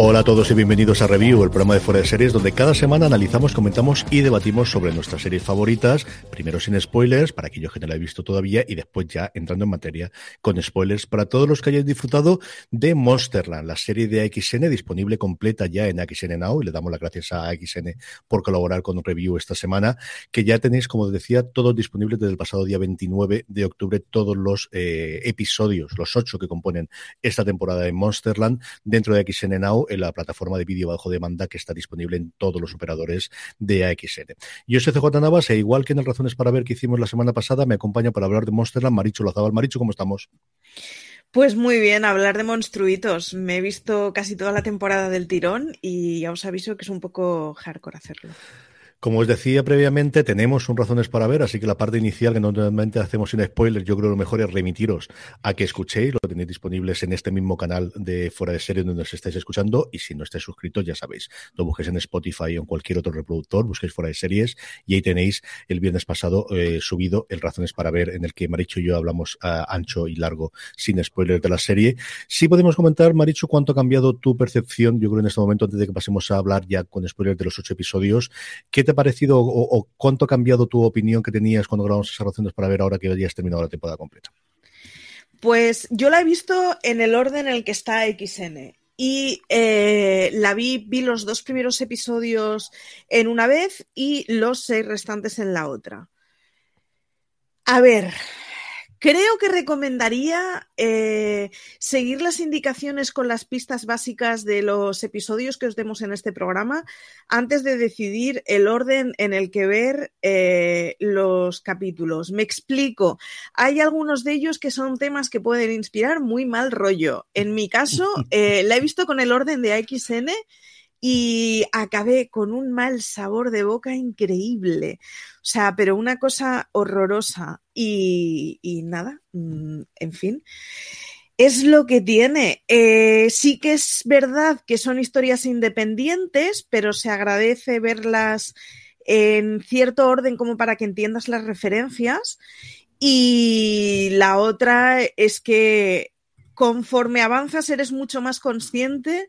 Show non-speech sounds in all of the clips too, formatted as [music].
Hola a todos y bienvenidos a Review, el programa de Fuera de Series, donde cada semana analizamos, comentamos y debatimos sobre nuestras series favoritas, primero sin spoilers, para aquellos que no la he visto todavía, y después ya entrando en materia con spoilers. Para todos los que hayáis disfrutado de Monsterland, la serie de AXN, disponible completa ya en AXN Now, y le damos las gracias a AXN por colaborar con Review esta semana, que ya tenéis, como decía, todos disponibles desde el pasado día 29 de octubre, todos los eh, episodios, los ocho que componen esta temporada de Monsterland, dentro de AXN Now, en la plataforma de vídeo bajo demanda que está disponible en todos los operadores de AXN. Yo soy CJ Navas e igual que en el Razones para Ver que hicimos la semana pasada, me acompaña para hablar de Monsterland Maricho Lazabal. Maricho, ¿cómo estamos? Pues muy bien, hablar de monstruitos. Me he visto casi toda la temporada del tirón y ya os aviso que es un poco hardcore hacerlo. Como os decía previamente, tenemos un razones para ver, así que la parte inicial que normalmente hacemos sin spoilers, yo creo que lo mejor es remitiros a que escuchéis, lo tenéis disponibles en este mismo canal de Fuera de Serie donde nos estáis escuchando, y si no estáis suscritos, ya sabéis, lo busquéis en Spotify o en cualquier otro reproductor, busquéis Fuera de Series, y ahí tenéis el viernes pasado eh, subido el Razones para Ver, en el que Maricho y yo hablamos uh, ancho y largo, sin spoilers de la serie. Sí podemos comentar, Maricho, cuánto ha cambiado tu percepción, yo creo en este momento, antes de que pasemos a hablar ya con spoilers de los ocho episodios, ¿qué te ha parecido o, cuánto ha cambiado tu opinión que tenías cuando grabamos esas razones para ver ahora que ya has terminado la temporada completa? Pues yo la he visto en el orden en el que está XN. Y eh, la vi, vi los dos primeros episodios en una vez y los seis restantes en la otra. A ver, Creo que recomendaría eh, seguir las indicaciones con las pistas básicas de los episodios que os demos en este programa antes de decidir el orden en el que ver eh, los capítulos. Me explico. Hay algunos de ellos que son temas que pueden inspirar muy mal rollo. En mi caso, [laughs] eh, la he visto con el orden de AXN y acabé con un mal sabor de boca increíble. O sea, pero una cosa horrorosa. Y, nada, mm, en fin. Es lo que tiene. Eh, sí que es verdad que son historias independientes, pero se agradece verlas en cierto orden como para que entiendas las referencias. Y la otra es que conforme avanzas eres mucho más consciente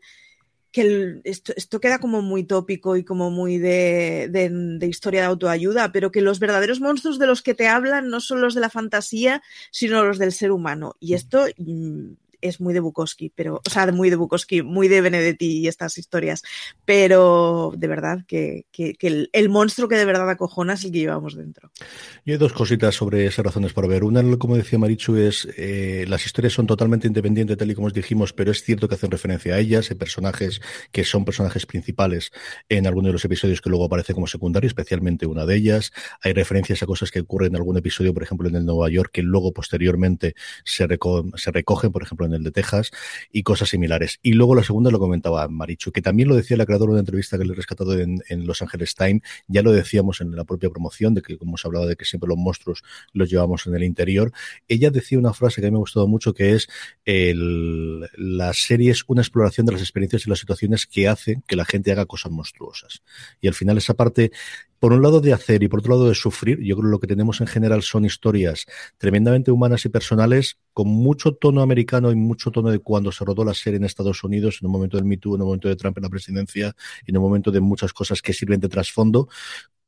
que esto, queda como muy tópico y como muy de, de, historia de autoayuda, pero que los verdaderos monstruos de los que te hablan no son los de la fantasía, sino los del ser humano. Y esto mm, es muy de Bukowski, pero, o sea, muy de Bukowski, muy de Benedetti y estas historias, pero de verdad que, el, monstruo que de verdad acojona es el que llevamos dentro. Yo hay dos cositas sobre esas razones por ver. Una, como decía Marichu, es eh, las historias son totalmente independientes, tal y como os dijimos, pero es cierto que hacen referencia a ellas, hay personajes que son personajes principales en algunos de los episodios que luego aparece como secundario, especialmente una de ellas. Hay referencias a cosas que ocurren en algún episodio, por ejemplo, en el Nueva York, que luego posteriormente se, se recogen, por ejemplo, en el de Texas y cosas similares. Y luego la segunda lo comentaba Marichu, que también lo decía la creadora de una entrevista que le he rescatado en, Los Angeles Times, ya lo decíamos en la propia promoción, de que como hemos hablado de que siempre los monstruos los llevamos en el interior. Ella decía una frase que a mí me ha gustado mucho, que es el, la serie es una exploración de las experiencias y las situaciones que hacen que la gente haga cosas monstruosas. Y al final esa parte por un lado de hacer y por otro lado de sufrir, yo creo que lo que tenemos en general son historias tremendamente humanas y personales con mucho tono americano y mucho tono de cuando se rodó la serie en Estados Unidos, en un momento del Me Too, en un momento de Trump en la presidencia, en un momento de muchas cosas que sirven de trasfondo,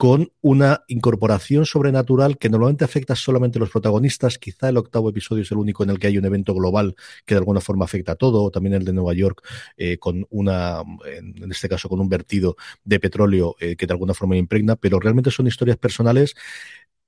con una incorporación sobrenatural que normalmente afecta solamente a los protagonistas. Quizá el octavo episodio es el único en el que hay un evento global que de alguna forma afecta a todo, o también el de Nueva York, eh, con una, en este caso, con un vertido de petróleo eh, que de alguna forma impregna, pero realmente son historias personales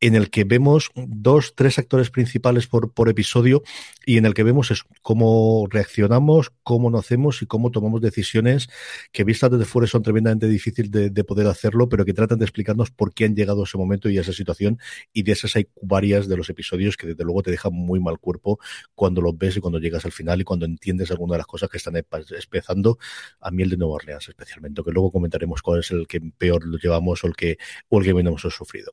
en el que vemos dos, tres actores principales por, episodio y en el que vemos cómo reaccionamos, cómo nos hacemos y cómo tomamos decisiones que vistas desde fuera son tremendamente difíciles de, poder hacerlo, pero que tratan de explicarnos por qué han llegado a ese momento y a esa situación. Y de esas hay varias de los episodios que desde luego te dejan muy mal cuerpo cuando los ves y cuando llegas al final y cuando entiendes alguna de las cosas que están empezando. A mí el de Nueva Orleans especialmente, que luego comentaremos cuál es el que peor lo llevamos o el que, o el que menos hemos sufrido.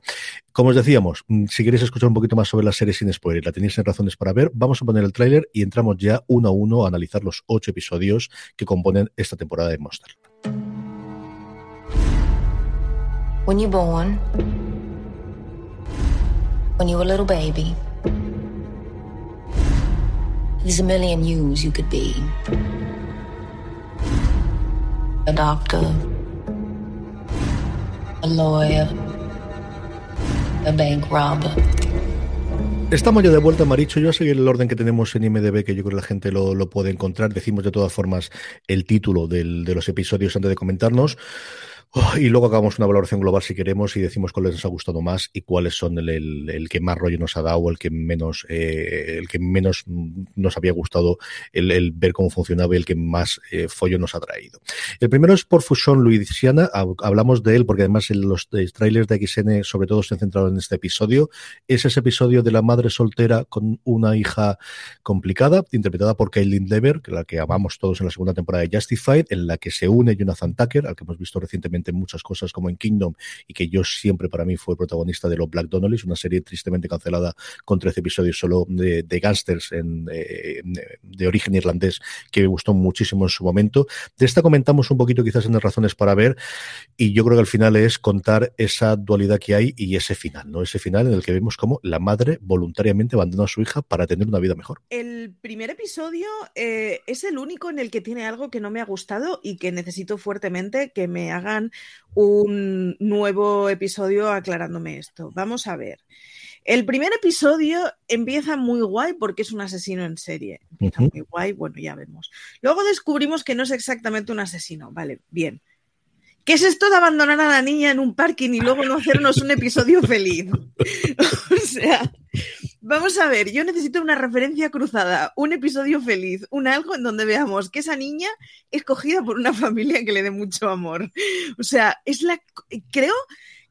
Como os decía, Mm, si queréis escuchar un poquito más sobre la serie sin spoiler, la tenéis en razones para ver, vamos a poner el tráiler y entramos ya uno a uno a analizar los ocho episodios que componen esta temporada de Monster. When you're born, when you're a little baby, there's a million yous you could doctor, a lawyer. Estamos ya de vuelta, Maricho. Yo voy a seguir el orden que tenemos en IMDB, que yo creo que la gente lo, puede encontrar. Decimos de todas formas el título de los episodios antes de comentarnos. Oh, y luego acabamos una valoración global si queremos y decimos cuáles nos ha gustado más y cuáles son el, el, que más rollo nos ha dado o el que menos, eh, el que menos nos había gustado el, ver cómo funcionaba y el que más eh, follo nos ha traído. El primero es por Fusion Louisiana. Hablamos de él porque además los trailers de XN sobre todo se han centrado en este episodio. Es ese episodio de la madre soltera con una hija complicada, interpretada por Kaylin Dever, que la que amamos todos en la segunda temporada de Justified, en la que se une Jonathan Tucker, al que hemos visto recientemente en muchas cosas como en Kingdom y que yo siempre para mí fue protagonista de los Black Donnellys, una serie tristemente cancelada con 13 episodios solo de, de gángsters en, eh, de origen irlandés que me gustó muchísimo en su momento. De esta comentamos un poquito quizás en las razones para ver y yo creo que al final es contar esa dualidad que hay y ese final, ¿no? Ese final en el que vemos cómo la madre voluntariamente abandona a su hija para tener una vida mejor. El primer episodio eh, es el único en el que tiene algo que no me ha gustado y que necesito fuertemente que me hagan un nuevo episodio aclarándome esto. Vamos a ver. El primer episodio empieza muy guay porque es un asesino en serie. Empieza muy guay, bueno, ya vemos. Luego descubrimos que no es exactamente un asesino. Vale, bien. ¿Qué es esto de abandonar a la niña en un parking y luego no hacernos un episodio feliz? [laughs] o sea, vamos a ver, yo necesito una referencia cruzada, un episodio feliz, un algo en donde veamos que esa niña es cogida por una familia que le dé mucho amor. O sea, es la creo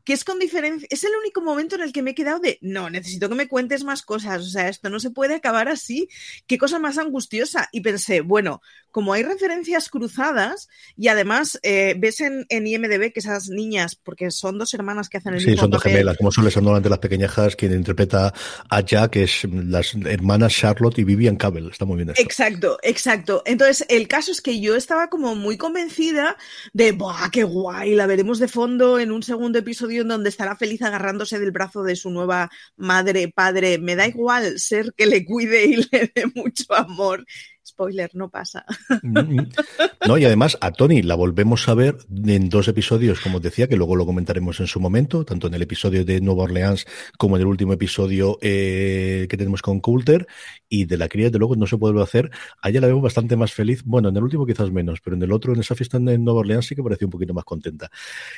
que es con diferencia, es el único momento en el que me he quedado de, no, necesito que me cuentes más cosas, o sea, esto no se puede acabar así, qué cosa más angustiosa. Y pensé, bueno, como hay referencias cruzadas y además eh, ves en, IMDB que esas niñas, porque son dos hermanas que hacen el sí, mismo son dos papel, gemelas, como suele ser normalmente las pequeñajas, quien interpreta a Jack es las hermanas Charlotte y Vivian Cable. Está muy bien esto. Exacto, exacto. Entonces, el caso es que yo estaba como muy convencida de, ¡buah, qué guay! La veremos de fondo en un segundo episodio en donde estará feliz agarrándose del brazo de su nueva madre, padre. Me da igual ser que le cuide y [laughs] le dé mucho amor spoiler, no pasa. Mm, no, y además a Tony la volvemos a ver en dos episodios, como decía, que luego lo comentaremos en su momento, tanto en el episodio de Nueva Orleans como en el último episodio eh, que tenemos con Coulter. Y de la cría, de luego, no se puede hacer. A ella la vemos bastante más feliz. Bueno, en el último quizás menos, pero en el otro, en esa fiesta en Nueva Orleans, sí que pareció un poquito más contenta.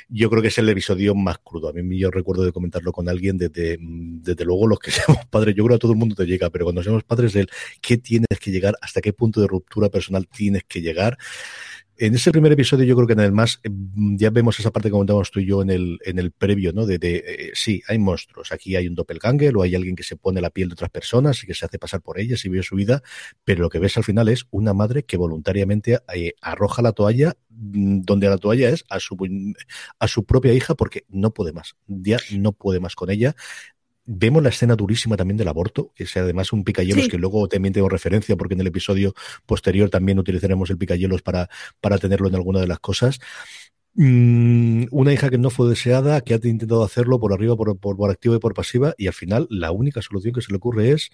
Yo creo que es el episodio más crudo. A mí yo recuerdo de comentarlo con alguien, desde, desde luego los que [laughs] seamos padres, yo creo que a todo el mundo te llega, pero cuando seamos padres del qué tienes que llegar, hasta qué punto de ruptura personal tienes que llegar. En ese primer episodio yo creo que en el más, eh, ya vemos esa parte que comentábamos tú y yo en el, en el previo, ¿no? De, de eh, sí, hay monstruos, aquí hay un doppelganger o hay alguien que se pone la piel de otras personas y que se hace pasar por ellas y vive su vida, pero lo que ves al final es una madre que voluntariamente eh, arroja la toalla mm, donde la toalla es a su, a su propia hija porque no puede más, ya no puede más con ella Vemos la escena durísima también del aborto, que es además un picayelos que luego también tengo referencia porque en el episodio posterior también utilizaremos el picayelos para, para tenerlo en alguna de las cosas. Mm, una hija que no fue deseada, que ha intentado hacerlo por arriba, por, por, por activa y por pasiva, y al final la única solución que se le ocurre es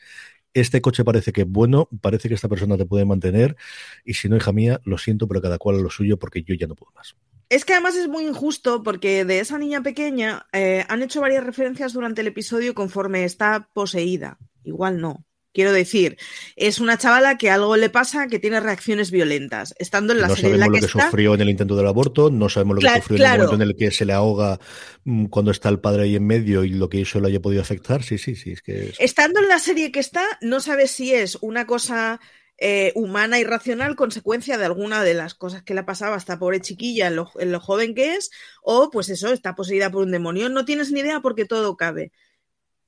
este coche parece que es bueno, parece que esta persona te puede mantener, y si no, hija mía, lo siento, pero cada cual a lo suyo porque yo ya no puedo más. Es que además es muy injusto porque de esa niña pequeña eh, han hecho varias referencias durante el episodio conforme está poseída. Igual no. Quiero decir, es una chavala que algo le pasa, que tiene reacciones violentas. Estando en la no serie en la lo que, sufrió en el intento del aborto, no sabemos lo que sufrió en el momento en el que se le ahoga mm, cuando está el padre ahí en medio y lo que eso le haya podido afectar. Sí, sí, sí, es que es- estando en la serie que está, no sabes si es una cosa eh, humana y racional, consecuencia de alguna de las cosas que le ha pasado a esta pobre chiquilla en lo, en lo joven que es, o pues eso, está poseída por un demonio. No tienes ni idea porque todo cabe.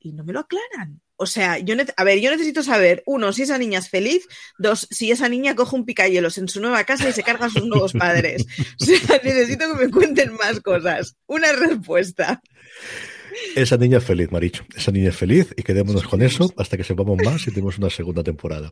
Y no me lo aclaran. O sea, yo a ver, yo necesito saber, uno, si esa niña es feliz, dos, si esa niña coge un picayelos en su nueva casa y se carga a sus nuevos padres. [laughs] O sea, necesito que me cuenten más cosas. Una respuesta. Esa niña es feliz, Maricho. Esa niña es feliz y quedémonos con eso hasta que sepamos más y tenemos una segunda temporada.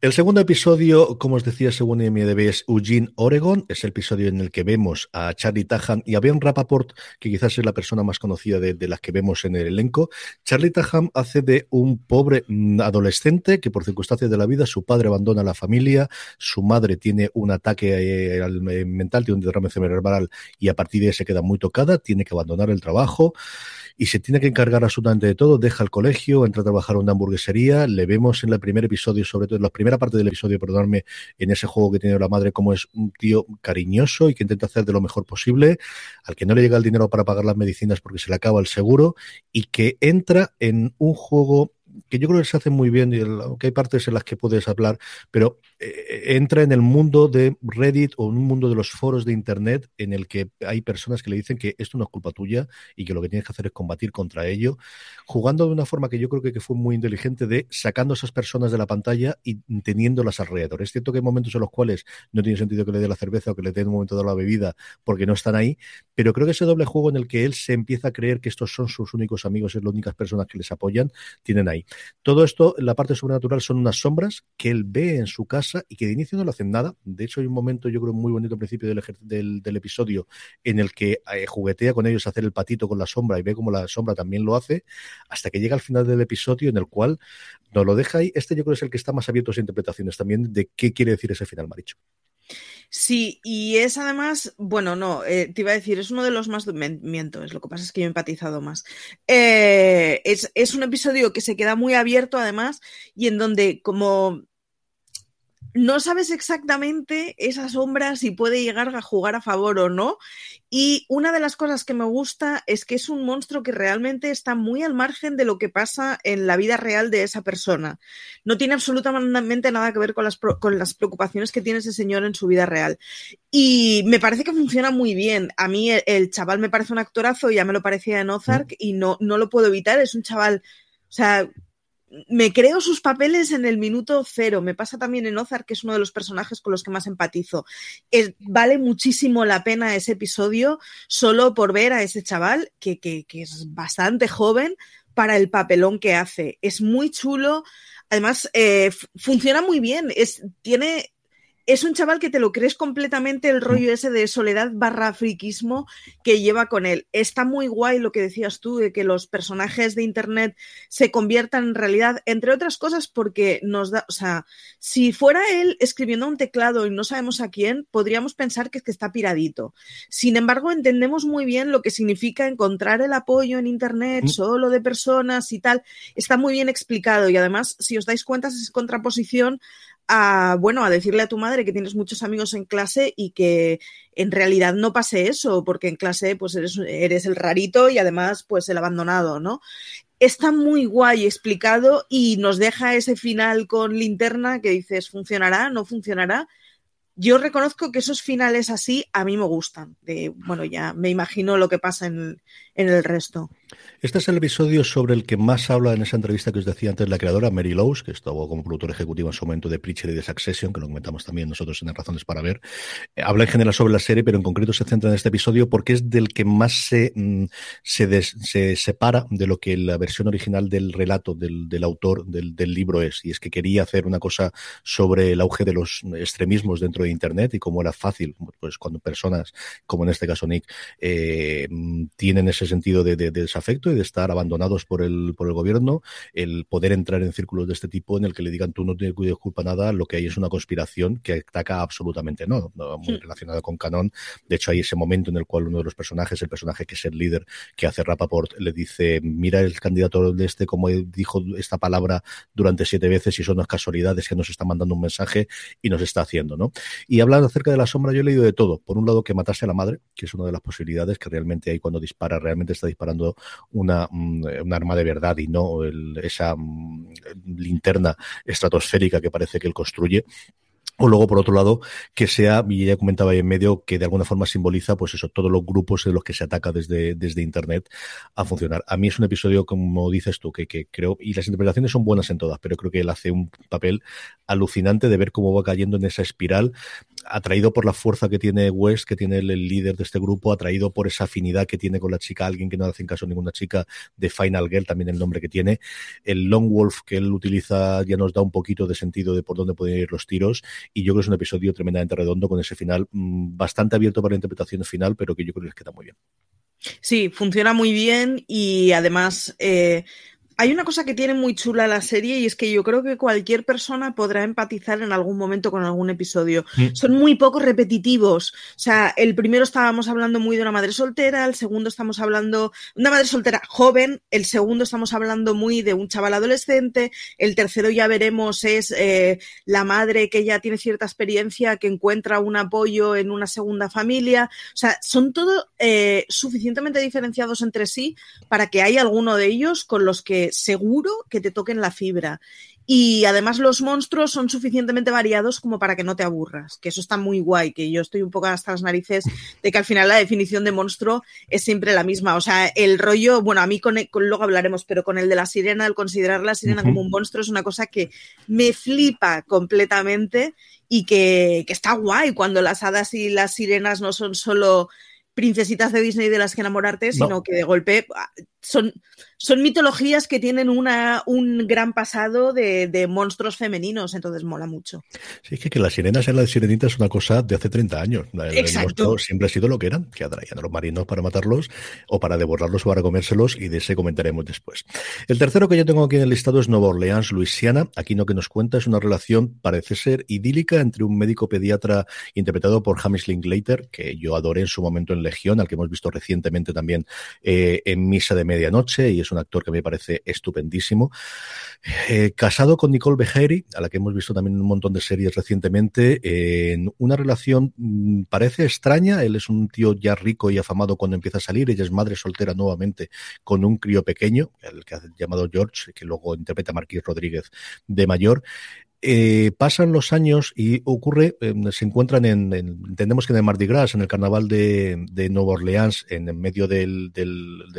El segundo episodio, como os decía, según IMDb, es Eugene, Oregon. Es el episodio en el que vemos a Charlie Tahan y a Ben Rappaport, que quizás es la persona más conocida de, las que vemos en el elenco. Charlie Tahan hace de un pobre adolescente que por circunstancias de la vida su padre abandona la familia, su madre tiene un ataque eh, eh, mental, tiene un derrame cerebral y a partir de ahí se queda muy tocada, tiene que abandonar el trabajo y se tiene que encargar absolutamente de todo, deja el colegio, entra a trabajar en una hamburguesería, le vemos en el primer episodio, sobre todo en la primera parte del episodio, perdonadme, en ese juego que tiene la madre, como es un tío cariñoso y que intenta hacer de lo mejor posible, al que no le llega el dinero para pagar las medicinas porque se le acaba el seguro y que entra en un juego que yo creo que se hace muy bien, y el- aunque hay partes en las que puedes hablar, pero eh, entra en el mundo de Reddit o en un mundo de los foros de Internet en el que hay personas que le dicen que esto no es culpa tuya y que lo que tienes que hacer es combatir contra ello, jugando de una forma que yo creo que, fue muy inteligente de sacando a esas personas de la pantalla y teniéndolas alrededor. Es cierto que hay momentos en los cuales no tiene sentido que le dé la cerveza o que le dé un momento dado la bebida porque no están ahí, pero creo que ese doble juego en el que él se empieza a creer que estos son sus únicos amigos, es las únicas personas que les apoyan, tienen ahí. Todo esto, la parte sobrenatural, son unas sombras que él ve en su casa y que de inicio no le hacen nada. De hecho, hay un momento, yo creo, muy bonito al principio del, episodio en el que eh, juguetea con ellos a hacer el patito con la sombra y ve cómo la sombra también lo hace, hasta que llega al final del episodio en el cual nos lo deja ahí. Este yo creo es el que está más abierto a interpretaciones también de qué quiere decir ese final, Maricho. Sí, y es además, bueno, no, eh, te iba a decir, es uno de los más, miento, es lo que pasa es que yo he empatizado más. Eh, es, es un episodio que se queda muy abierto además y en donde como no sabes exactamente esa sombra si puede llegar a jugar a favor o no. Y una de las cosas que me gusta es que es un monstruo que realmente está muy al margen de lo que pasa en la vida real de esa persona. No tiene absolutamente nada que ver con las, con las preocupaciones que tiene ese señor en su vida real. Y me parece que funciona muy bien. A mí el, el chaval me parece un actorazo, ya me lo parecía en Ozark y no, no lo puedo evitar. Es un chaval, o sea, me creo sus papeles en el minuto cero. Me pasa también en Ozark, que es uno de los personajes con los que más empatizo. vale muchísimo la pena ese episodio solo por ver a ese chaval que es bastante joven para el papelón que hace. Es muy chulo. Además, eh, funciona muy bien. Es, tiene es un chaval que te lo crees completamente el rollo ese de soledad barra friquismo que lleva con él. Está muy guay lo que decías tú de que los personajes de internet se conviertan en realidad, entre otras cosas porque nos da, o sea, si fuera él escribiendo un teclado y no sabemos a quién, podríamos pensar que es que está piradito. Sin embargo, entendemos muy bien lo que significa encontrar el apoyo en internet mm. solo de personas y tal. Está muy bien explicado y además, si os dais cuenta, es contraposición a, bueno, a decirle a tu madre que tienes muchos amigos en clase y que en realidad no pase eso, porque en clase pues eres, eres el rarito y además pues el abandonado, ¿no? Está muy guay explicado y nos deja ese final con linterna que dices, ¿funcionará? ¿No funcionará? Yo reconozco que esos finales así a mí me gustan. De, bueno, ya me imagino lo que pasa en, el resto. Este es el episodio sobre el que más habla en esa entrevista que os decía antes la creadora Mary Lowes, que estuvo como productor ejecutivo en su momento de Preacher y de Succession, que lo comentamos también nosotros en las razones para ver. Eh, habla en general sobre la serie, pero en concreto se centra en este episodio porque es del que más se, mm, se, se separa de lo que la versión original del relato del, del autor del, del, libro es. Y es que quería hacer una cosa sobre el auge de los extremismos dentro de Internet y cómo era fácil, pues cuando personas, como en este caso Nick, eh, tienen ese sentido de, de, de desafecto y de estar abandonados por el, por el gobierno, el poder entrar en círculos de este tipo en el que le digan tú no tienes culpa nada, lo que hay es una conspiración que ataca absolutamente no, muy relacionada con Canon. De hecho, hay ese momento en el cual uno de los personajes, el personaje que es el líder que hace Rapaport, le dice, mira el candidato de este como dijo esta palabra durante siete veces y son las casualidades que nos está mandando un mensaje y nos está haciendo, ¿no? Y hablando acerca de la sombra, yo he leído de todo. Por un lado, que matase a la madre, que es una de las posibilidades que realmente hay cuando dispara, realmente está disparando una, mm, un arma de verdad y no esa mm, linterna estratosférica que parece que él construye. O luego, por otro lado, que sea, y ya comentaba ahí en medio, que de alguna forma simboliza, pues eso, todos los grupos en los que se ataca desde, desde Internet a funcionar. A mí es un episodio, como dices tú, que, que creo, y las interpretaciones son buenas en todas, pero creo que él hace un papel alucinante de ver cómo va cayendo en esa espiral atraído por la fuerza que tiene West, que tiene el, líder de este grupo, atraído por esa afinidad que tiene con la chica, alguien que no hace caso a ninguna chica de Final Girl, también el nombre que tiene. El Long Wolf que él utiliza ya nos da un poquito de sentido de por dónde pueden ir los tiros. Y yo creo que es un episodio tremendamente redondo con ese final mmm, bastante abierto para la interpretación final, pero que yo creo que les queda muy bien. Sí, funciona muy bien y además eh, hay una cosa que tiene muy chula la serie y es que yo creo que cualquier persona podrá empatizar en algún momento con algún episodio. Mm. Son muy poco repetitivos. O sea, el primero estábamos hablando muy de una madre soltera, el segundo estamos hablando de una madre soltera joven, el segundo estamos hablando muy de un chaval adolescente, el tercero ya veremos es eh, la madre que ya tiene cierta experiencia, que encuentra un apoyo en una segunda familia. O sea, son todo eh, suficientemente diferenciados entre sí para que haya alguno de ellos con los que seguro que te toquen la fibra. Y además los monstruos son suficientemente variados como para que no te aburras, que eso está muy guay, que yo estoy un poco hasta las narices de que al final la definición de monstruo es siempre la misma. O sea, el rollo, bueno, a mí con, con luego hablaremos, pero con el de la sirena, el considerar la sirena uh -huh. como un monstruo es una cosa que me flipa completamente y que, que está guay cuando las hadas y las sirenas no son solo princesitas de Disney de las que enamorarte, sino no. que de golpe ah, son, son mitologías que tienen una, un gran pasado de, de, monstruos femeninos, entonces mola mucho. Sí, es que, que las sirenas en la de sirenita es una cosa de hace 30 años. Exacto. siempre ha sido lo que eran, que atraían a los marinos para matarlos o para devorarlos o para comérselos, y de ese comentaremos después. El tercero que yo tengo aquí en el listado es Nueva Orleans, Luisiana. Aquí lo que nos cuenta es una relación, parece ser idílica, entre un médico pediatra interpretado por Hamish Linklater, que yo adoré en su momento en Al que hemos visto recientemente también eh, en Misa de medianoche y es un actor que me parece estupendísimo. Eh, casado con Nicole Beharie, a la que hemos visto también en un montón de series recientemente, en una relación mmm, parece extraña. Él es un tío ya rico y afamado cuando empieza a salir. Ella es madre soltera nuevamente con un crío pequeño, el que ha llamado George, que luego interpreta a Marquis Rodríguez de mayor Eh, pasan los años y ocurre, eh, se encuentran en, entendemos que en el Mardi Gras, en el carnaval de, de Nueva Orleans, en, medio del,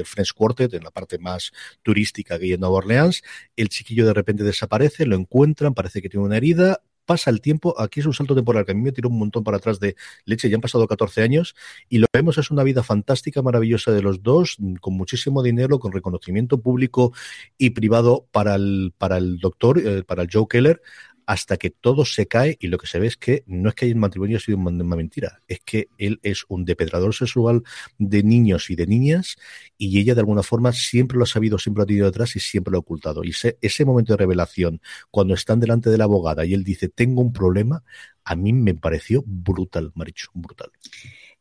French Quartet, en la parte más turística que hay en Nueva Orleans, el chiquillo de repente desaparece, lo encuentran, parece que tiene una herida, pasa el tiempo, aquí es un salto temporal que a mí me tiró un montón para atrás de leche, ya han pasado 14 años y lo vemos es una vida fantástica, maravillosa de los dos, con muchísimo dinero, con reconocimiento público y privado para el, para el doctor, eh, para el Joe Keller, hasta que todo se cae y lo que se ve es que no es que el matrimonio ha sido una mentira, es que él es un depredador sexual de niños y de niñas y ella de alguna forma siempre lo ha sabido, siempre lo ha tenido detrás y siempre lo ha ocultado. Y ese, momento de revelación, cuando están delante de la abogada y él dice, tengo un problema, a mí me pareció brutal, Maricho, brutal.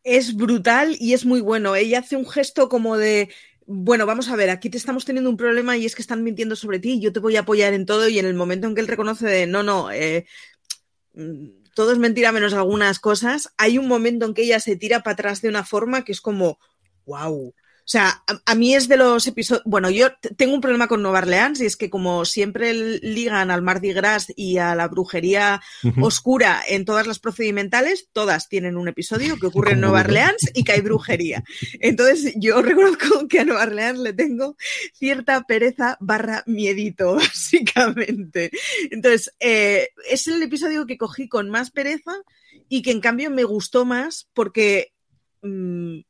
Es brutal y es muy bueno. Ella hace un gesto como de bueno, vamos a ver, aquí te estamos teniendo un problema y es que están mintiendo sobre ti, yo te voy a apoyar en todo y en el momento en que él reconoce de, no, no, eh, mm, todo es mentira menos algunas cosas, hay un momento en que ella se tira para atrás de una forma que es como, wow, o sea, a, mí es de los episodios. Bueno, yo tengo un problema con Nueva Orleans y es que, como siempre ligan al Mardi Gras y a la brujería oscura en todas las procedimentales, todas tienen un episodio que ocurre en Nueva Orleans y que hay brujería. Entonces, yo [laughs] reconozco que a Nueva Orleans le tengo cierta pereza barra miedito, [laughs] básicamente. Entonces, eh, es el episodio que cogí con más pereza y que en cambio me gustó más porque. Mm,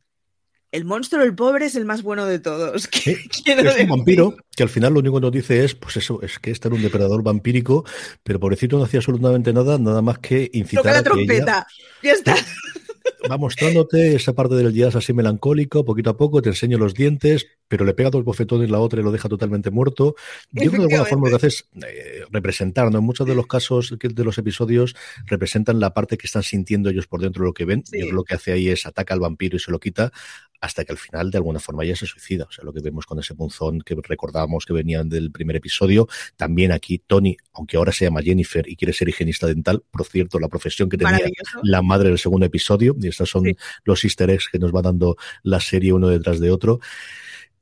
el monstruo, el pobre, es el más bueno de todos. [laughs] es un vampiro que al final lo único que nos dice es, pues eso, es que este era un depredador vampírico, pero pobrecito no hacía absolutamente nada, nada más que incitar Toca la trompeta, ya está. [laughs] Va mostrándote esa parte del jazz así melancólico, poquito a poco, te enseño los dientes, pero le pega dos bofetones la otra y lo deja totalmente muerto. Yo creo que de alguna forma lo que hace es eh, representar, ¿no? En muchos de los casos de los episodios representan la parte que están sintiendo ellos por dentro de lo que ven. Yo lo que hace ahí es ataca al vampiro y se lo quita hasta que al final de alguna forma ya se suicida. O sea, lo que vemos con ese punzón que recordábamos que venían del primer episodio. También aquí Tony, aunque ahora se llama Jennifer y quiere ser higienista dental, por cierto, la profesión que tenía la madre del segundo episodio, y estos son los easter eggs que nos va dando la serie uno detrás de otro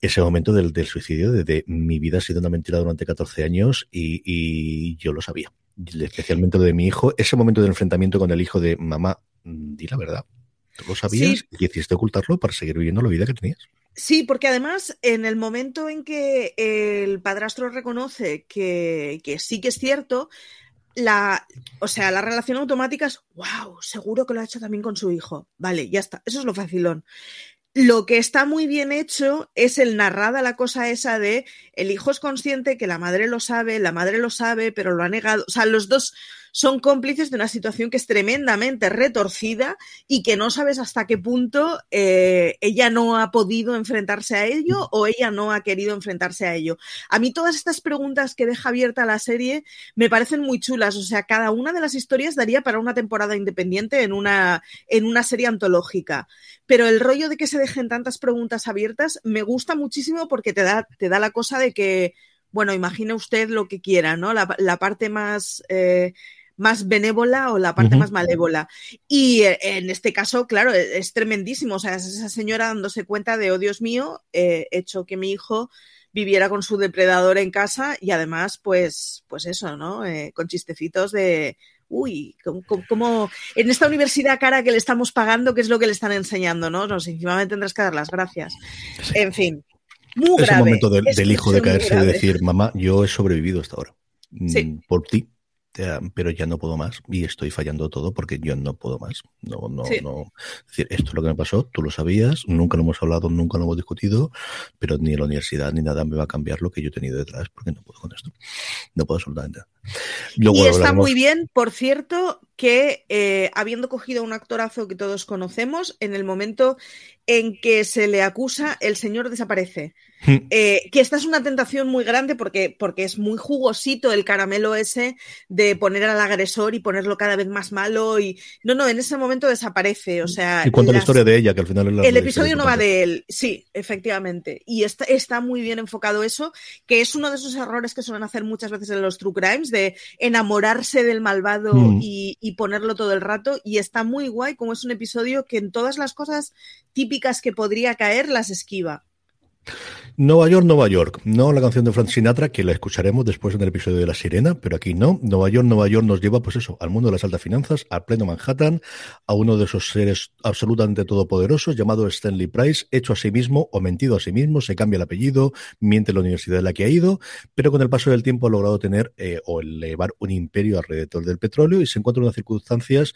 ese momento del, suicidio, de, mi vida ha sido una mentira durante 14 años y, y, yo lo sabía. Especialmente lo de mi hijo, ese momento del enfrentamiento con el hijo de mamá, di la verdad, ¿Tú lo sabías y decidiste ocultarlo para seguir viviendo la vida que tenías? Sí, porque además en el momento en que el padrastro reconoce que, que sí que es cierto, la, o sea, la relación automática es, wow, seguro que lo ha hecho también con su hijo. Vale, ya está. Eso es lo facilón. Lo que está muy bien hecho es el narrada la cosa esa de el hijo es consciente que la madre lo sabe, la madre lo sabe, pero lo ha negado. O sea, los dos son cómplices de una situación que es tremendamente retorcida y que no sabes hasta qué punto eh, ella no ha podido enfrentarse a ello o ella no ha querido enfrentarse a ello. A mí todas estas preguntas que deja abierta la serie me parecen muy chulas. O sea, cada una de las historias daría para una temporada independiente en una, en una serie antológica. Pero el rollo de que se dejen tantas preguntas abiertas me gusta muchísimo porque te da, te da la cosa de que bueno, imagine usted lo que quiera, ¿no? La, parte más eh, más benévola o la parte más malévola. Y eh, en este caso, claro, e, es, tremendísimo. O sea, es esa señora dándose cuenta de, oh Dios mío, he hecho que mi hijo viviera con su depredador en casa y además, pues, pues eso, ¿no? Eh, con chistecitos de, uy, como, en esta universidad cara que le estamos pagando, ¿qué es lo que le están enseñando, no? No, encima me tendrás que dar las gracias. En fin, muy grave. Ese momento del, hijo de caerse y decir, mamá, yo he sobrevivido hasta ahora. Sí. Mm, por ti, pero ya no puedo más y estoy fallando todo porque yo no puedo más. No, no, no. Es decir, esto es lo que me pasó, tú lo sabías, nunca lo hemos hablado, nunca lo hemos discutido, pero ni la universidad ni nada me va a cambiar lo que yo he tenido detrás porque no puedo con esto. No puedo absolutamente. y está muy bien, por cierto, que eh, habiendo cogido un actorazo que todos conocemos, en el momento en que se le acusa, el señor desaparece. Hmm. Eh, que esta es una tentación muy grande porque, porque es muy jugosito el caramelo ese de poner al agresor y ponerlo cada vez más malo y no, no, en ese momento desaparece, o sea... Y cuenta la historia de ella, que al final El episodio no va de él, sí, efectivamente, y está, está muy bien enfocado eso, que es uno de esos errores que suelen hacer muchas veces en los true crimes, de enamorarse del malvado hmm. y, y ponerlo todo el rato, y está muy guay como es un episodio que en todas las cosas típicas que podría caer las esquiva. Nueva York, Nueva York. No la canción de Frank Sinatra, que la escucharemos después en el episodio de La Sirena, pero aquí no. Nueva York, Nueva York nos lleva, pues eso, al mundo de las altas finanzas, al pleno Manhattan, a uno de esos seres absolutamente todopoderosos llamado Stanley Price, hecho a sí mismo o mentido a sí mismo, se cambia el apellido, miente la universidad en la que ha ido, pero con el paso del tiempo ha logrado tener eh, o elevar un imperio alrededor del petróleo y se encuentra en unas circunstancias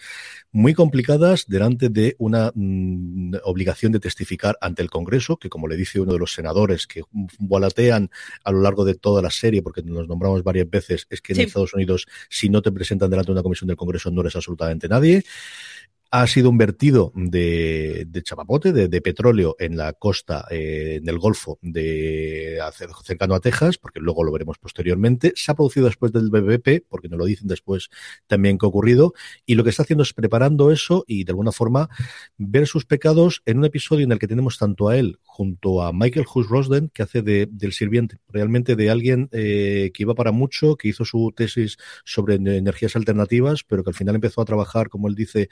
muy complicadas delante de una mm, obligación de testificar ante el Congreso, que como le dice uno de los senadores que volatean a lo largo de toda la serie, porque nos nombramos varias veces, es que en Estados Unidos, si no te presentan delante de una comisión del Congreso, no eres absolutamente nadie ha sido un vertido de, de chapapote, de, petróleo en la costa, eh, en el Golfo, de cercano a Texas, porque luego lo veremos posteriormente. Se ha producido después del BBP, porque nos lo dicen después también que ha ocurrido, y lo que está haciendo es preparando eso y de alguna forma ver sus pecados en un episodio en el que tenemos tanto a él junto a Michael Hughes Rosden, que hace de, del sirviente, realmente de alguien eh, que iba para mucho, que hizo su tesis sobre energías alternativas, pero que al final empezó a trabajar, como él dice,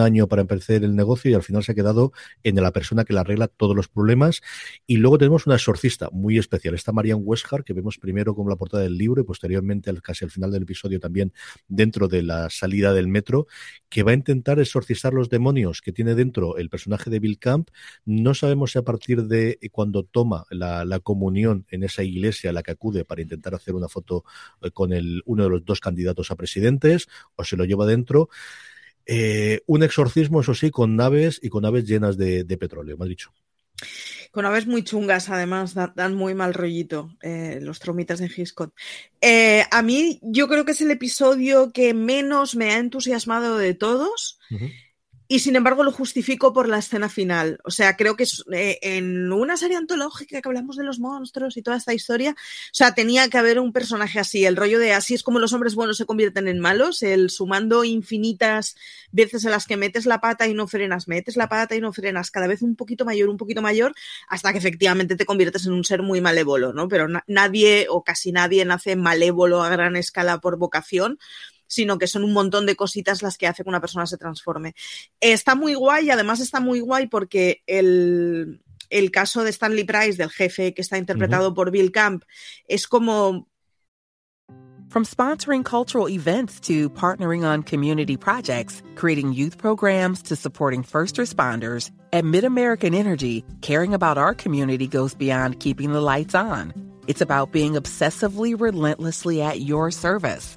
año para empezar el negocio y al final se ha quedado en la persona que le arregla todos los problemas. Y luego tenemos una exorcista muy especial, esta Marianne Westhart, que vemos primero como la portada del libro y posteriormente, casi al final del episodio, también dentro de la salida del metro, que va a intentar exorcizar los demonios que tiene dentro el personaje de Bill Camp. No sabemos si a partir de cuando toma la, comunión en esa iglesia a la que acude para intentar hacer una foto eh, con el, uno de los dos candidatos a presidentes o se lo lleva dentro. Eh, un exorcismo, eso sí, con naves y con naves llenas de, petróleo, me has dicho. Con aves muy chungas, además, dan, muy mal rollito eh, los tromitas de Hitchcock. Eh, a mí, yo creo que es el episodio que menos me ha entusiasmado de todos y sin embargo lo justifico por la escena final. O sea, creo que eh, en una serie antológica que hablamos de los monstruos y toda esta historia, o sea, tenía que haber un personaje así, el rollo de así es como los hombres buenos se convierten en malos, el sumando infinitas veces a las que metes la pata y no frenas, metes la pata y no frenas, cada vez un poquito mayor, un poquito mayor, hasta que efectivamente te conviertes en un ser muy malévolo, ¿no? Pero nadie o casi nadie nace malévolo a gran escala por vocación sino que son un montón de cositas las que hace que una persona se transforme. Está muy guay además está muy guay porque el, el caso de Stanley Price, del jefe que está interpretado uh -huh. por Bill Camp, es como From sponsoring cultural events to partnering on community projects, creating youth programs to supporting first responders, at MidAmerican Energy, caring about our community goes beyond keeping the lights on. It's about being obsessively relentlessly at your service.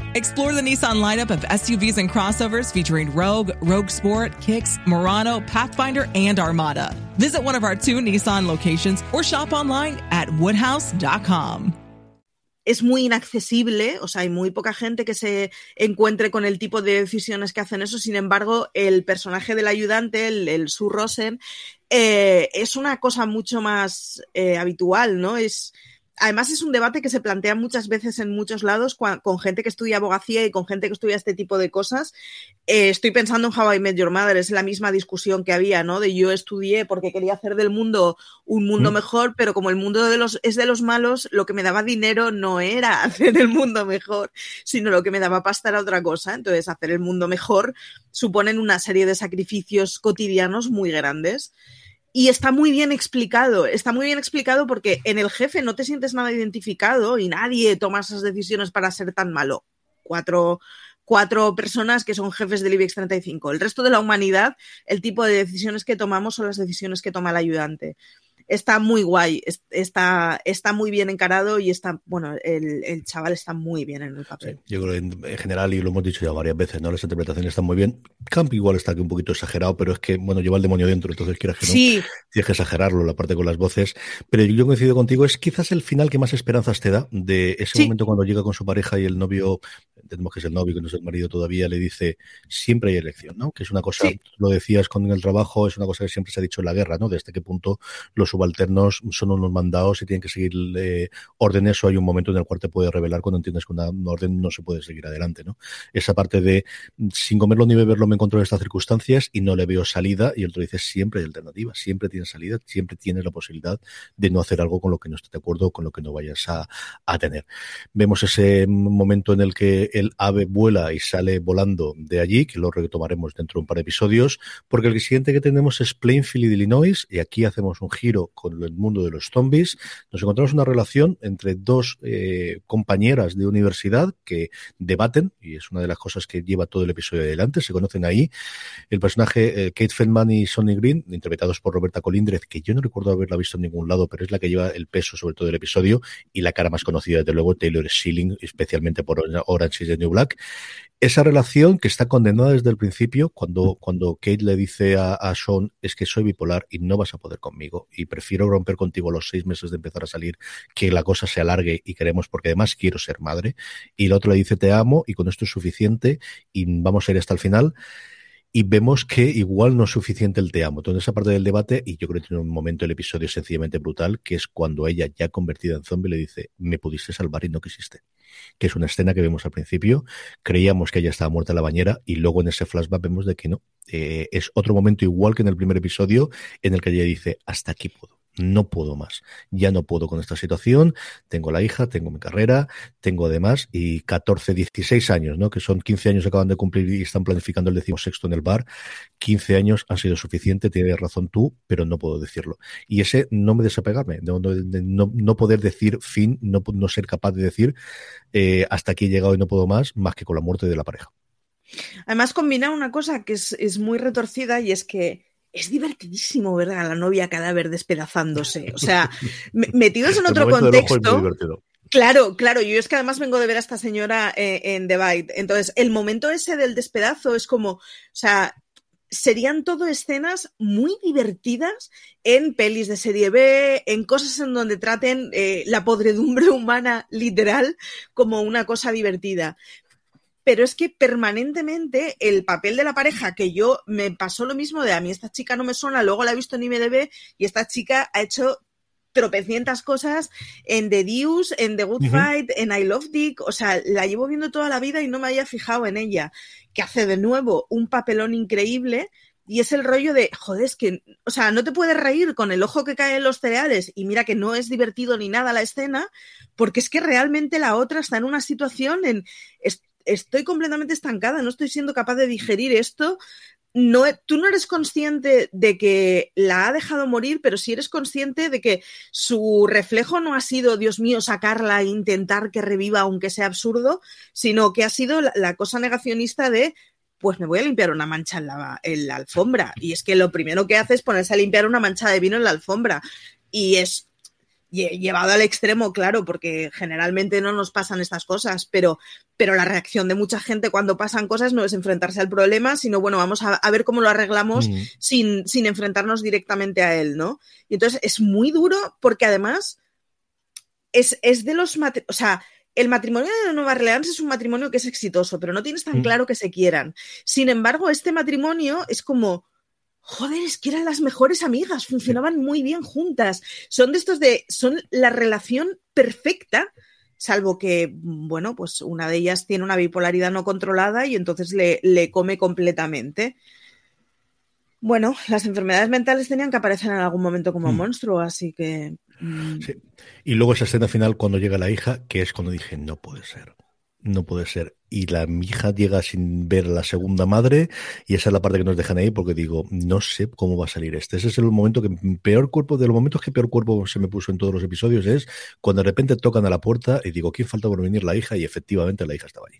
Explore the Nissan lineup of SUVs and crossovers featuring Rogue, Rogue Sport, Kicks, Murano, Pathfinder, and Armada. Visit one of our two Nissan locations or shop online at woodhouse.com. Es muy inaccesible, o sea, hay muy poca gente que se encuentre con el tipo de decisiones que hacen eso. Sin embargo, el personaje del ayudante, el, el Sue Rosen, eh, es una cosa mucho más eh, habitual, ¿no? Es, además es un debate que se plantea muchas veces en muchos lados con gente que estudia abogacía y con gente que estudia este tipo de cosas. Eh, estoy pensando en How I Met Your Mother, es la misma discusión que había, ¿no? De yo estudié porque quería hacer del mundo un mundo mm. mejor, pero como el mundo de los, es de los malos, lo que me daba dinero no era [laughs] hacer el mundo mejor, sino lo que me daba pasta era otra cosa. Entonces, hacer el mundo mejor suponen una serie de sacrificios cotidianos muy grandes. Y está muy bien explicado, está muy bien explicado porque en el jefe no te sientes nada identificado y nadie toma esas decisiones para ser tan malo. Cuatro, cuatro personas que son jefes del IBEX 35. El resto de la humanidad, el tipo de decisiones que tomamos son las decisiones que toma el ayudante está muy guay, está, está muy bien encarado y está, bueno, el, el chaval está muy bien en el papel. Sí, yo creo que en, en, general, y lo hemos dicho ya varias veces, ¿no? Las interpretaciones están muy bien. Camp igual está aquí un poquito exagerado, pero es que, bueno, lleva el demonio dentro, entonces quieras que no, sí. tienes que exagerarlo, la parte con las voces. Pero yo coincido contigo, es quizás el final que más esperanzas te da de ese sí. momento cuando llega con su pareja y el novio entendemos que es el novio, que no es el marido todavía, le dice, siempre hay elección, ¿no? Que es una cosa, sí. lo decías con el trabajo, es una cosa que siempre se ha dicho en la guerra, ¿no? De hasta qué punto los subalternos son unos mandados y tienen que seguir eh, órdenes o hay un momento en el cual te puede revelar cuando entiendes que una, orden no se puede seguir adelante, ¿no? Esa parte de sin comerlo ni beberlo me encuentro en estas circunstancias y no le veo salida y el otro dice siempre hay alternativa, siempre tienes salida, siempre tienes la posibilidad de no hacer algo con lo que no estés de acuerdo o con lo que no vayas a, tener. Vemos ese momento en el que el ave vuela y sale volando de allí, que lo retomaremos dentro de un par de episodios, porque el siguiente que tenemos es Plainfield, Illinois, y aquí hacemos un giro con el mundo de los zombies. Nos encontramos una relación entre dos eh, compañeras de universidad que debaten, y es una de las cosas que lleva todo el episodio adelante, se conocen ahí. El personaje eh, Kate Feldman y Sonny Green, interpretados por Roberta Colindrez, que yo no recuerdo haberla visto en ningún lado, pero es la que lleva el peso sobre todo del episodio, y la cara más conocida, desde luego, Taylor Schilling, especialmente por Orange is the New Black esa relación que está condenada desde el principio, cuando, cuando Kate le dice a, a, Sean, es que soy bipolar y no vas a poder conmigo, prefiero romper contigo los seis meses de empezar a salir, que la cosa se alargue y queremos, porque además quiero ser madre, y el otro le dice te amo y con esto es suficiente y vamos a ir hasta el final y vemos que igual no es suficiente el te amo. Toda esa parte del debate, y yo creo que tiene un momento el episodio sencillamente brutal, que es cuando ella, ya convertida en zombie, le dice, me pudiste salvar y no quisiste que es una escena que vemos al principio. Creíamos que ella estaba muerta en la bañera y luego en ese flashback vemos de que no. Eh, es otro momento igual que en el primer episodio en el que ella dice, hasta aquí puedo no puedo más, ya no puedo con esta situación, tengo la hija, tengo mi carrera, tengo además y 14, 16 años, ¿no? que son 15 años que acaban de cumplir y están planificando el decimosexto en el bar, 15 años han sido suficiente, tienes razón tú, pero no puedo decirlo. Y ese no me desapegarme, no, no, poder decir fin, no, ser capaz de decir eh, hasta aquí he llegado y no puedo más, más que con la muerte de la pareja. Además combina una cosa que es muy retorcida y es que es divertidísimo ver a la novia cadáver despedazándose. O sea, [laughs] metidos en otro contexto. Claro, claro, yo es que además vengo de ver a esta señora eh, en The Bite. Entonces, el momento ese del despedazo es como, o sea, serían todo escenas muy divertidas en pelis de serie B, en cosas en donde traten eh, la podredumbre [laughs] humana literal como una cosa divertida pero es que permanentemente el papel de la pareja, que yo me pasó lo mismo de a mí esta chica no me suena, luego la he visto en IMDB y esta chica ha hecho tropecientas cosas en The Deuce, en The Good Fight, en I Love Dick, o sea, la llevo viendo toda la vida y no me había fijado en ella, que hace de nuevo un papelón increíble, y es el rollo de, joder, es que, o sea, no te puedes reír con el ojo que cae en los cereales y mira que no es divertido ni nada la escena, porque es que realmente la otra está en una situación en, estoy completamente estancada, no estoy siendo capaz de digerir esto. No, tú no eres consciente de que la ha dejado morir, pero sí eres consciente de que su reflejo no ha sido, Dios mío, sacarla e intentar que reviva, aunque sea absurdo, sino que ha sido la, cosa negacionista de, pues me voy a limpiar una mancha en la, alfombra. Y es que lo primero que hace es ponerse a limpiar una mancha de vino en la alfombra. Y es llevado al extremo, claro, porque generalmente no nos pasan estas cosas, pero, pero la reacción de mucha gente cuando pasan cosas no es enfrentarse al problema, sino bueno, vamos a, ver cómo lo arreglamos mm. sin, sin enfrentarnos directamente a él, ¿no? Y entonces es muy duro porque además es, es de los, o sea, el matrimonio de Nueva Orleans es un matrimonio que es exitoso, pero no tienes tan mm. claro que se quieran. Sin embargo, este matrimonio es como joder, es que eran las mejores amigas, funcionaban muy bien juntas. Son de estos de, son la relación perfecta, salvo que, bueno, pues una de ellas tiene una bipolaridad no controlada y entonces le, le come completamente. Bueno, las enfermedades mentales tenían que aparecer en algún momento como mm. monstruo, así que... Mm. Sí. Y luego esa escena final cuando llega la hija, que es cuando dije, no puede ser no puede ser. Y la hija llega sin ver a la segunda madre, y esa es la parte que nos dejan ahí, porque digo, no sé cómo va a salir este. Ese es el momento que peor cuerpo, de los momentos que peor cuerpo se me puso en todos los episodios, es cuando de repente tocan a la puerta y digo, ¿quién falta por venir la hija? Y efectivamente la hija estaba ahí.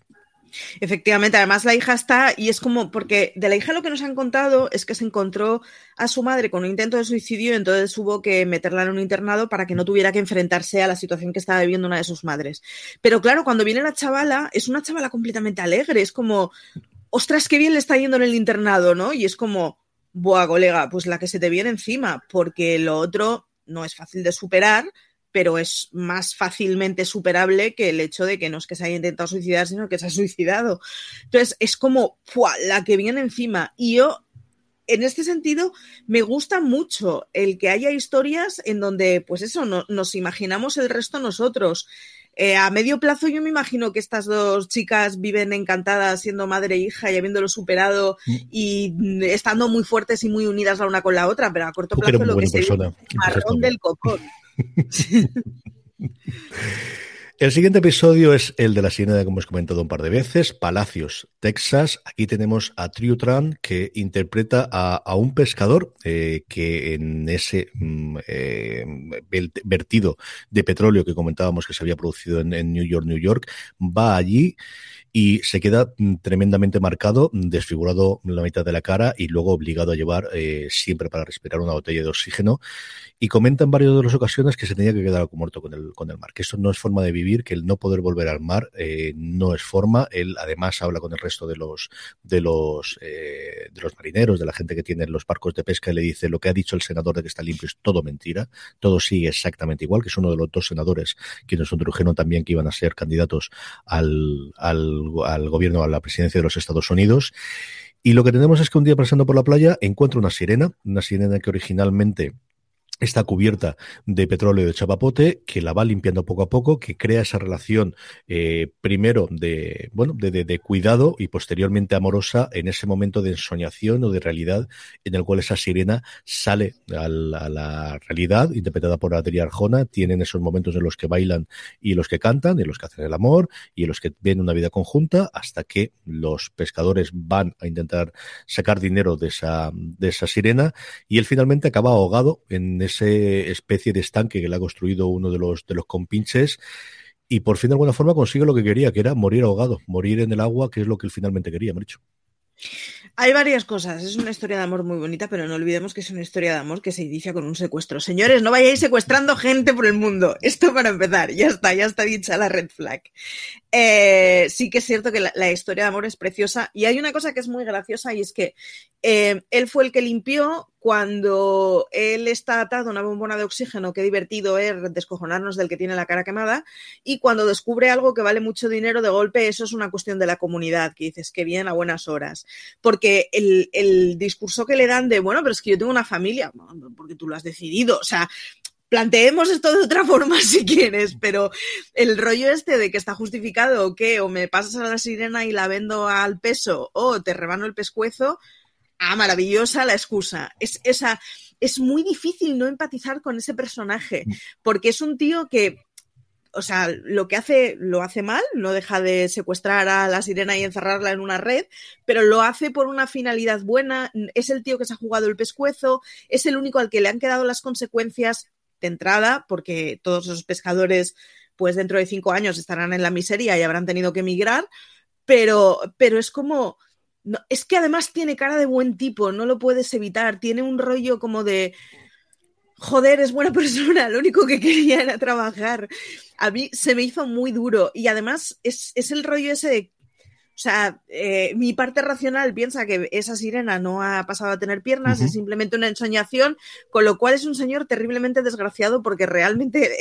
Efectivamente, además la hija está, y es como, porque de la hija lo que nos han contado es que se encontró a su madre con un intento de suicidio, entonces hubo que meterla en un internado para que no tuviera que enfrentarse a la situación que estaba viviendo una de sus madres. Pero claro, cuando viene la chavala, es una chavala completamente alegre, es como, ostras, qué bien le está yendo en el internado, ¿no? Y es como, buah, colega, pues la que se te viene encima, porque lo otro no es fácil de superar, pero es más fácilmente superable que el hecho de que no es que se haya intentado suicidar, sino que se ha suicidado. Entonces, es como la que viene encima. Y yo en este sentido, me gusta mucho el que haya historias en donde, pues eso, no, nos imaginamos el resto nosotros. Eh, a medio plazo yo me imagino que estas dos chicas viven encantadas siendo madre e hija y habiéndolo superado mm. y estando muy fuertes y muy unidas la una con la otra, pero a corto plazo lo que se marrón del cocón. El siguiente episodio es el de la sirena, como hemos comentado un par de veces, Palacios, Texas. Aquí tenemos a Triutran que interpreta a, un pescador eh, que en ese mm, eh, vertido de petróleo que comentábamos que se había producido en, en New York, New York, va allí y se queda mm, tremendamente marcado, desfigurado la mitad de la cara y luego obligado a llevar eh, siempre para respirar una botella de oxígeno. Y comenta en varias de las ocasiones que se tenía que quedar muerto con el, con el mar, que eso no es forma de vivir, que el no poder volver al mar eh, no es forma. Él además habla con el resto de los de los eh, de los marineros, de la gente que tiene los barcos de pesca y le dice lo que ha dicho el senador de que está limpio es todo mentira, todo sigue exactamente igual, que es uno de los dos senadores quienes introdujeron también que iban a ser candidatos al, al al, gobierno, a la presidencia de los Estados Unidos. Y lo que tenemos es que un día pasando por la playa encuentra una sirena, una sirena que originalmente está cubierta de petróleo de chapapote, que la va limpiando poco a poco, que crea esa relación eh, primero de, bueno, de, de, cuidado y posteriormente amorosa en ese momento de ensoñación o de realidad en el cual esa sirena sale a la, realidad, interpretada por Adrián Arjona, tienen esos momentos en los que bailan y los que cantan, en los que hacen el amor y en los que ven una vida conjunta, hasta que los pescadores van a intentar sacar dinero de esa, de esa sirena y él finalmente acaba ahogado en especie de estanque que le ha construido uno de los, de los compinches y por fin de alguna forma consigue lo que quería, que era morir ahogado, morir en el agua, que es lo que él finalmente quería, Maricho. Hay varias cosas. Es una historia de amor muy bonita, pero no olvidemos que es una historia de amor que se inicia con un secuestro. Señores, no vayáis secuestrando gente por el mundo. Esto para empezar. Ya está, ya está dicha la red flag. Eh, sí que es cierto que la, historia de amor es preciosa. Y hay una cosa que es muy graciosa y es que eh, él fue el que limpió cuando él está atado a una bombona de oxígeno, qué divertido es descojonarnos del que tiene la cara quemada, y cuando descubre algo que vale mucho dinero de golpe, eso es una cuestión de la comunidad, que dices que bien a buenas horas. Porque el, el discurso que le dan de, bueno, pero es que yo tengo una familia, porque tú lo has decidido, o sea, planteemos esto de otra [laughs] forma si quieres, pero el rollo este de que está justificado que o me pasas a la sirena y la vendo al peso o te rebano el pescuezo, ah, maravillosa la excusa. Es, esa, es muy difícil no empatizar con ese personaje, porque es un tío que, o sea, lo que hace, lo hace mal, no deja de secuestrar a la sirena y encerrarla en una red, pero lo hace por una finalidad buena, es el tío que se ha jugado el pescuezo, es el único al que le han quedado las consecuencias entrada, porque todos los pescadores, pues dentro de cinco años estarán en la miseria y habrán tenido que emigrar, pero, pero es como no, es que además tiene cara de buen tipo, no lo puedes evitar. Tiene un rollo como de. Joder, es buena [laughs] persona, lo único que quería era trabajar. A mí se me hizo muy duro. Y además es, es el rollo ese de o sea, eh, mi parte racional piensa que esa sirena no ha pasado a tener piernas, es simplemente una ensoñación, con lo cual es un señor terriblemente desgraciado porque realmente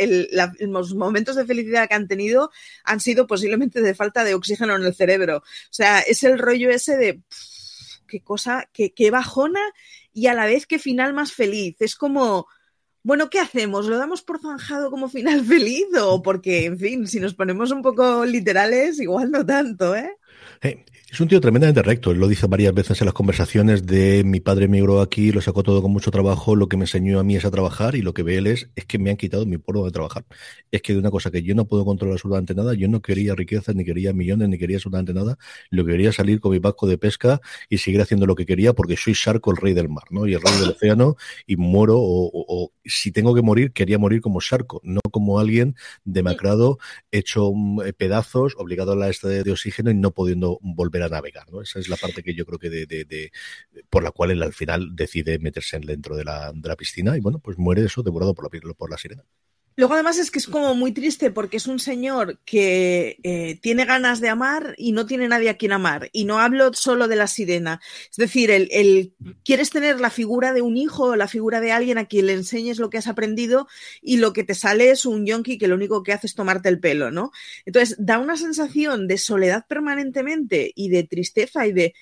los momentos de felicidad que han tenido han sido posiblemente de falta de oxígeno en el cerebro. O sea, es el rollo ese de qué cosa, qué, qué bajona y a la vez qué final más feliz. Es como bueno, ¿qué hacemos? ¿Lo damos por zanjado como final feliz? O porque, en fin, si nos ponemos un poco literales, igual no tanto, ¿eh? Hey, es un tío tremendamente recto. Él lo dice varias veces en las conversaciones de mi padre emigró aquí, lo sacó todo con mucho trabajo, lo que me enseñó a mí es a trabajar y lo que ve él es, que me han quitado mi pueblo de trabajar. Es que de una cosa que yo no puedo controlar absolutamente nada, yo no quería riqueza, ni quería millones, ni quería absolutamente nada. Lo que quería salir con mi barco de pesca y seguir haciendo lo que quería porque soy Sharko, el rey del mar, ¿no? Y el rey del océano y muero o, o, si tengo que morir, quería morir como Sharko, no como alguien demacrado, hecho mm, pedazos, obligado a la estadia de oxígeno y no pudiendo volver a navegar, ¿no? es la parte que yo creo que de, de, por la cual él al final decide meterse dentro de la, de la piscina y bueno, pues muere eso devorado por la, por la sirena. Luego además es que es como muy triste porque es un señor que eh, tiene ganas de amar y no tiene nadie a quien amar. Y no hablo solo de la sirena. Es decir, el, el, quieres tener la figura de un hijo o la figura de alguien a quien le enseñes lo que has aprendido y lo que te sale es un yonki que lo único que hace es tomarte el pelo, ¿no? Entonces da una sensación de soledad permanentemente y de tristeza y de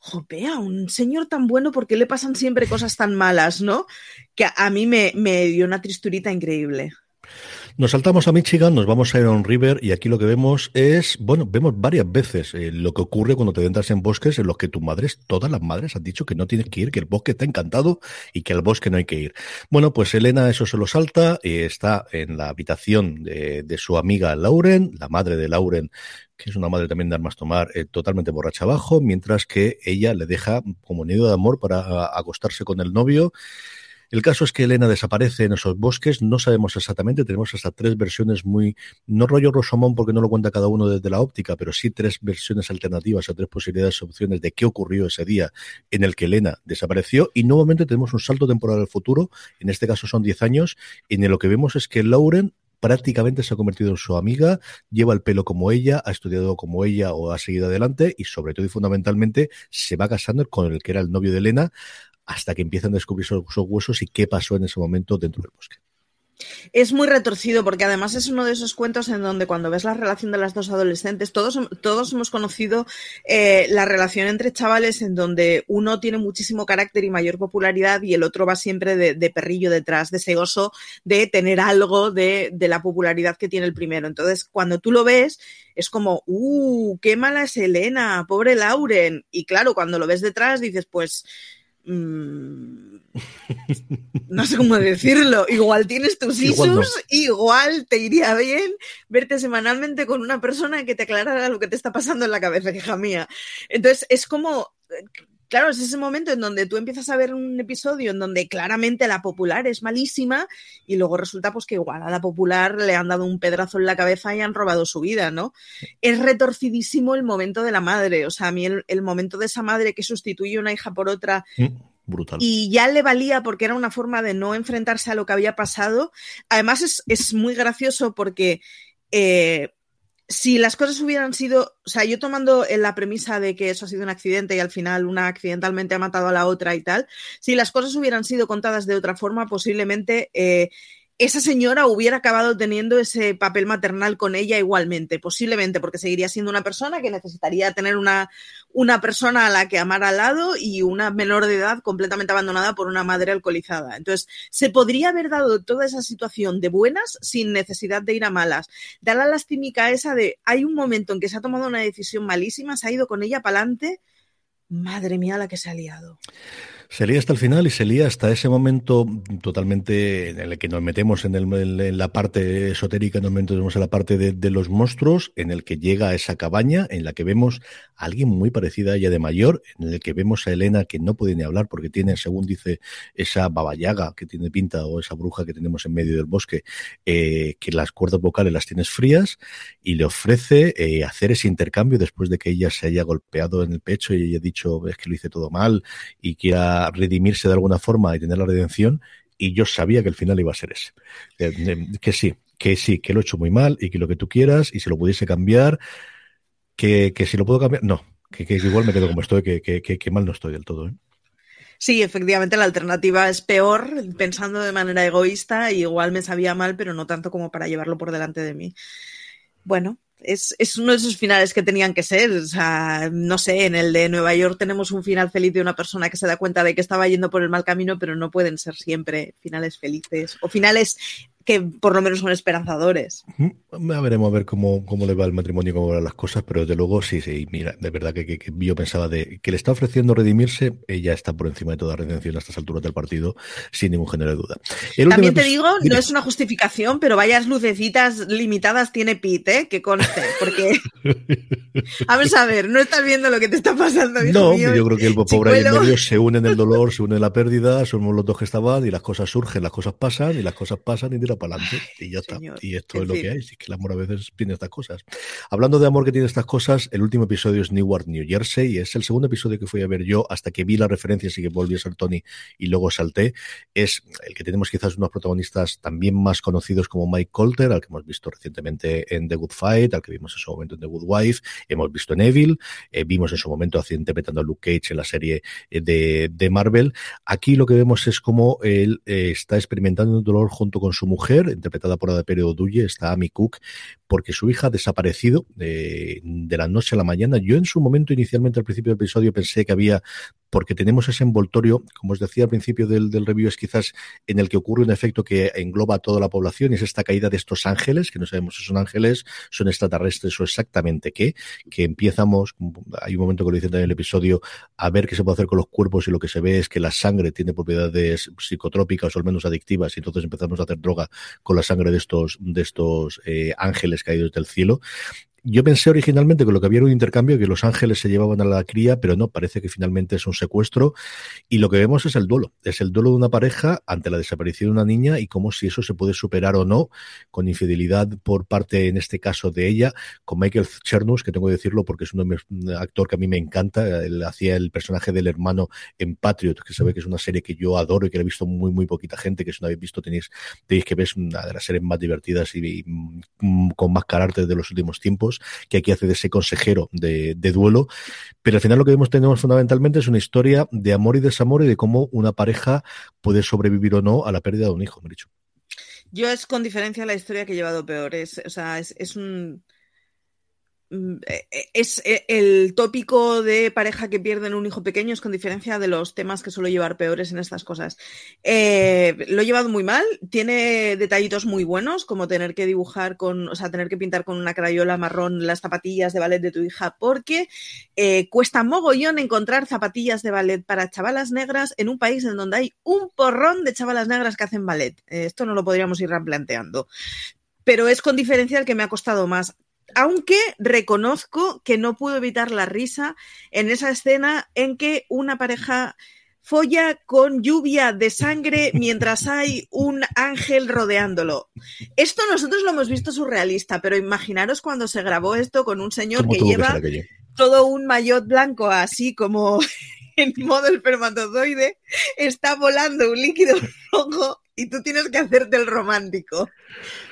jopea, un señor tan bueno, ¿por qué le pasan siempre cosas tan malas, no? Que a mí me, me dio una tristurita increíble. Nos saltamos a Michigan, nos vamos a Iron River y aquí lo que vemos es, bueno, vemos varias veces eh, lo que ocurre cuando te entras en bosques en los que tus madres, todas las madres han dicho que no tienes que ir, que el bosque está encantado y que al bosque no hay que ir. Bueno, pues Elena eso se lo salta y está en la habitación de, su amiga Lauren, la madre de Lauren que es una madre también de armas tomar, eh, totalmente borracha abajo, mientras que ella le deja como nido de amor para acostarse con el novio. El caso es que Elena desaparece en esos bosques, no sabemos exactamente, tenemos hasta tres versiones muy, no rollo Rosomón porque no lo cuenta cada uno desde la óptica, pero sí tres versiones alternativas o tres posibilidades, opciones de qué ocurrió ese día en el que Elena desapareció. Y nuevamente tenemos un salto temporal al futuro, en este caso son diez años, en lo que vemos es que Lauren prácticamente se ha convertido en su amiga, lleva el pelo como ella, ha estudiado como ella o ha seguido adelante y sobre todo y fundamentalmente se va casando con el que era el novio de Elena hasta que empiezan a descubrir esos, huesos y qué pasó en ese momento dentro del bosque. Es muy retorcido porque además es uno de esos cuentos en donde cuando ves la relación de las dos adolescentes, todos, todos hemos conocido eh, la relación entre chavales en donde uno tiene muchísimo carácter y mayor popularidad y el otro va siempre de, perrillo detrás, deseoso de tener algo de, de, la popularidad que tiene el primero. Entonces, cuando tú lo ves, es como, ¡uh! ¡Qué mala es Elena! ¡Pobre Lauren! Y claro, cuando lo ves detrás dices, pues Mm, no sé cómo decirlo. Igual tienes tus isus, igual, te iría bien verte semanalmente con una persona que te aclarara lo que te está pasando en la cabeza, hija mía. Entonces, es como claro, es ese momento en donde tú empiezas a ver un episodio en donde claramente la popular es malísima y luego resulta pues que igual a la popular le han dado un pedrazo en la cabeza y han robado su vida, ¿no? Es retorcidísimo el momento de la madre, o sea, a mí el, momento de esa madre que sustituye una hija por otra. Mm, brutal. Y ya le valía porque era una forma de no enfrentarse a lo que había pasado. Además, es, es muy gracioso porque eh, si las cosas hubieran sido, o sea, yo tomando en la premisa de que eso ha sido un accidente y al final una accidentalmente ha matado a la otra y tal, si las cosas hubieran sido contadas de otra forma, posiblemente eh, esa señora hubiera acabado teniendo ese papel maternal con ella igualmente, posiblemente, porque seguiría siendo una persona que necesitaría tener una, una persona a la que amar al lado y una menor de edad completamente abandonada por una madre alcoholizada. Entonces, se podría haber dado toda esa situación de buenas sin necesidad de ir a malas. Da la lastimica esa de hay un momento en que se ha tomado una decisión malísima, se ha ido con ella para adelante. Madre mía, la que se ha liado. Se lía hasta el final y se lía hasta ese momento totalmente en el que nos metemos en, el, la parte esotérica, nos metemos en la parte de, los monstruos, en el que llega a esa cabaña en la que vemos a alguien muy parecida a ella de mayor, en el que vemos a Elena que no puede ni hablar porque tiene, según dice, esa babayaga que tiene pinta o esa bruja que tenemos en medio del bosque, eh, que las cuerdas vocales las tienes frías y le ofrece eh, hacer ese intercambio después de que ella se haya golpeado en el pecho y haya dicho es que lo hice todo mal y quiera redimirse de alguna forma y tener la redención, y yo sabía que el final iba a ser ese. Eh, que sí, que sí, que lo he hecho muy mal y que lo que tú quieras, y si lo pudiese cambiar, que, si lo puedo cambiar, no, que, igual me quedo como estoy, que, que, mal no estoy del todo. ¿eh? Sí, efectivamente la alternativa es peor, pensando de manera egoísta, igual me sabía mal, pero no tanto como para llevarlo por delante de mí. Bueno, es, es, uno de esos finales que tenían que ser. O sea, no sé, en el de Nueva York tenemos un final feliz de una persona que se da cuenta de que estaba yendo por el mal camino, pero no pueden ser siempre finales felices o finales que por lo menos son esperanzadores. Ya veremos a ver cómo, cómo le va el matrimonio, cómo van las cosas, pero desde luego sí, sí, mira, de verdad que, yo pensaba de que le está ofreciendo redimirse, ella está por encima de toda redención a estas alturas del partido, sin ningún género de duda. También te digo, no es una justificación, pero vayas lucecitas limitadas tiene Pete, ¿eh? que conste, porque [laughs] vamos a ver, no estás viendo lo que te está pasando. no, yo creo que el pobre ahí en medio se une en el dolor, se une en la pérdida, somos los dos que estaban y las cosas surgen, las cosas pasan y las cosas pasan y para adelante y ya está. Y esto es lo que hay, es que el amor a veces tiene estas cosas. Hablando de amor que tiene estas cosas, el último episodio es Newark, New Jersey, y es el segundo episodio que fui a ver yo hasta que vi las referencias y que volví a ser Tony y luego salté. Es el que tenemos quizás unos protagonistas también más conocidos como Mike Colter, al que hemos visto recientemente en The Good Fight, al que vimos en su momento en The Good Wife, hemos visto en Evil, eh, vimos en su momento interpretando a Luke Cage en la serie eh, de, de Marvel. Aquí lo que vemos es como él eh, está experimentando un dolor junto con su mujer interpretada por la Pere Oduye, está Amy Cook, porque su hija ha desaparecido de, de, la noche a la mañana. Yo en su momento, inicialmente al principio del episodio, pensé que había, porque tenemos ese envoltorio, como os decía al principio del, del review, es quizás en el que ocurre un efecto que engloba a toda la población, y es esta caída de estos ángeles, que no sabemos si son ángeles, son extraterrestres o exactamente qué, que empiezamos, hay un momento que lo dicen en el episodio, a ver qué se puede hacer con los cuerpos y lo que se ve es que la sangre tiene propiedades psicotrópicas o al menos adictivas, y entonces empezamos a hacer droga con la sangre de estos, de estos eh, ángeles caídos del cielo. Yo pensé originalmente que lo que había era un intercambio, que los ángeles se llevaban a la cría, pero no, parece que finalmente es un secuestro. Y lo que vemos es el duelo. Es el duelo de una pareja ante la desaparición de una niña y cómo si eso se puede superar o no, con infidelidad por parte, en este caso, de ella, con Michael Chernus, que tengo que decirlo porque es un actor que a mí me encanta. Él hacía el personaje del hermano en Patriot, que se que es una serie que yo adoro y que la he visto muy, muy poquita gente, que si no habéis visto tenéis, tenéis que ver una de las series más divertidas y, y con más carácter de los últimos tiempos que aquí hace de ese consejero de, duelo. Pero al final lo que vemos tenemos fundamentalmente es una historia de amor y desamor y de cómo una pareja puede sobrevivir o no a la pérdida de un hijo, me he dicho. Yo es con diferencia la historia que he llevado peor. Es, o sea, es un es el tópico de pareja que pierden un hijo pequeño, es con diferencia de los temas que suelo llevar peores en estas cosas. Eh, lo he llevado muy mal, tiene detallitos muy buenos, como tener que dibujar con, o sea, tener que pintar con una crayola marrón las zapatillas de ballet de tu hija, porque eh, cuesta mogollón encontrar zapatillas de ballet para chavalas negras en un país en donde hay un porrón de chavalas negras que hacen ballet. Eh, esto no lo podríamos ir replanteando pero es con diferencia el que me ha costado más aunque reconozco que no puedo evitar la risa en esa escena en que una pareja folla con lluvia de sangre [laughs] mientras hay un ángel rodeándolo. Esto nosotros lo hemos visto surrealista, pero imaginaros cuando se grabó esto con un señor que lleva que todo un maillot blanco así como [laughs] en modo espermatozoide, está volando un líquido [laughs] rojo y tú tienes que hacerte el romántico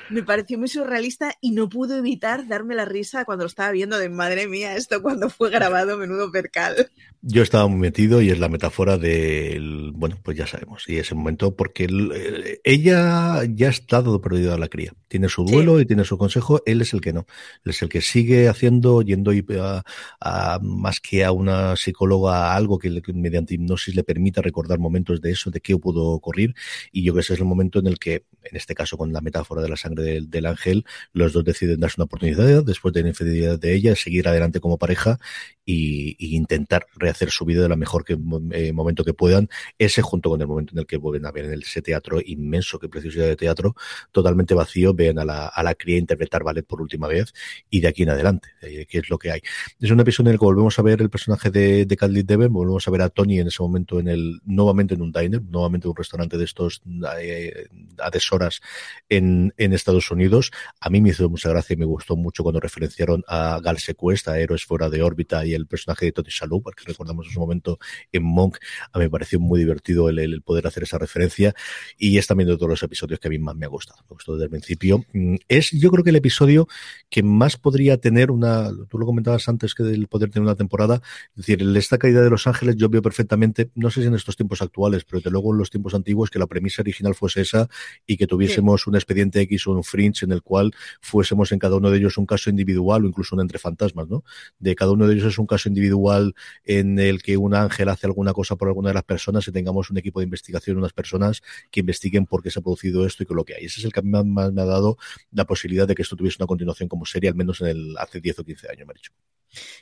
me pareció muy surrealista y no pude evitar darme la risa cuando lo estaba viendo de madre mía, esto cuando fue grabado, menudo percal. Yo estaba muy metido y es la metáfora del, bueno, pues ya sabemos, y ese momento, porque el, eh, ella ya ha estado perdida a la cría. Tiene su duelo sí. y tiene su consejo, él es el que no. Él es el que sigue haciendo, yendo a, a más que a una psicóloga, a algo que, que, mediante hipnosis le permita recordar momentos de eso, de qué pudo ocurrir. Y yo creo que ese es el momento en el que, en este caso con la metáfora de la sangre del, ángel, los dos deciden darse una oportunidad después de la infidelidad de ella, seguir adelante como pareja y, intentar rehacer su vida de la mejor que, eh, momento que puedan. Ese junto con el momento en el que vuelven a ver en ese teatro inmenso, que preciosidad de teatro, totalmente vacío, vean a la, a la cría interpretar ballet por última vez y de aquí en adelante, eh, que es lo que hay. Es un episodio en el que volvemos a ver el personaje de, de Kathleen Devon, volvemos a ver a Tony en ese momento en el, nuevamente en un diner, nuevamente en un restaurante de estos eh, a deshoras en, en Estados Unidos. A mí me hizo mucha gracia y me gustó mucho cuando referenciaron a Gal Sequest, a Héroes fuera de órbita y el personaje de Tony Shalhoub, porque recordamos en su momento en Monk, a mí me pareció muy divertido el, el, poder hacer esa referencia y es también de todos los episodios que a mí más me ha gustado, me gustó desde el principio. Es yo creo que el episodio que más podría tener una, tú lo comentabas antes que del poder tener una temporada, es decir, esta caída de Los Ángeles yo veo perfectamente, no sé si en estos tiempos actuales, pero desde luego en los tiempos antiguos que la premisa original fuese esa y que tuviésemos sí. un expediente X o un fringe en el cual fuésemos en cada uno de ellos un caso individual o incluso un entre fantasmas, ¿no? De cada uno de ellos es un caso individual en el que un ángel hace alguna cosa por alguna de las personas y tengamos un equipo de investigación, unas personas que investiguen por qué se ha producido esto y con lo que hay. Ese es el que más me ha dado la posibilidad de que esto tuviese una continuación como serie, al menos en el hace 10 o 15 años, me ha dicho.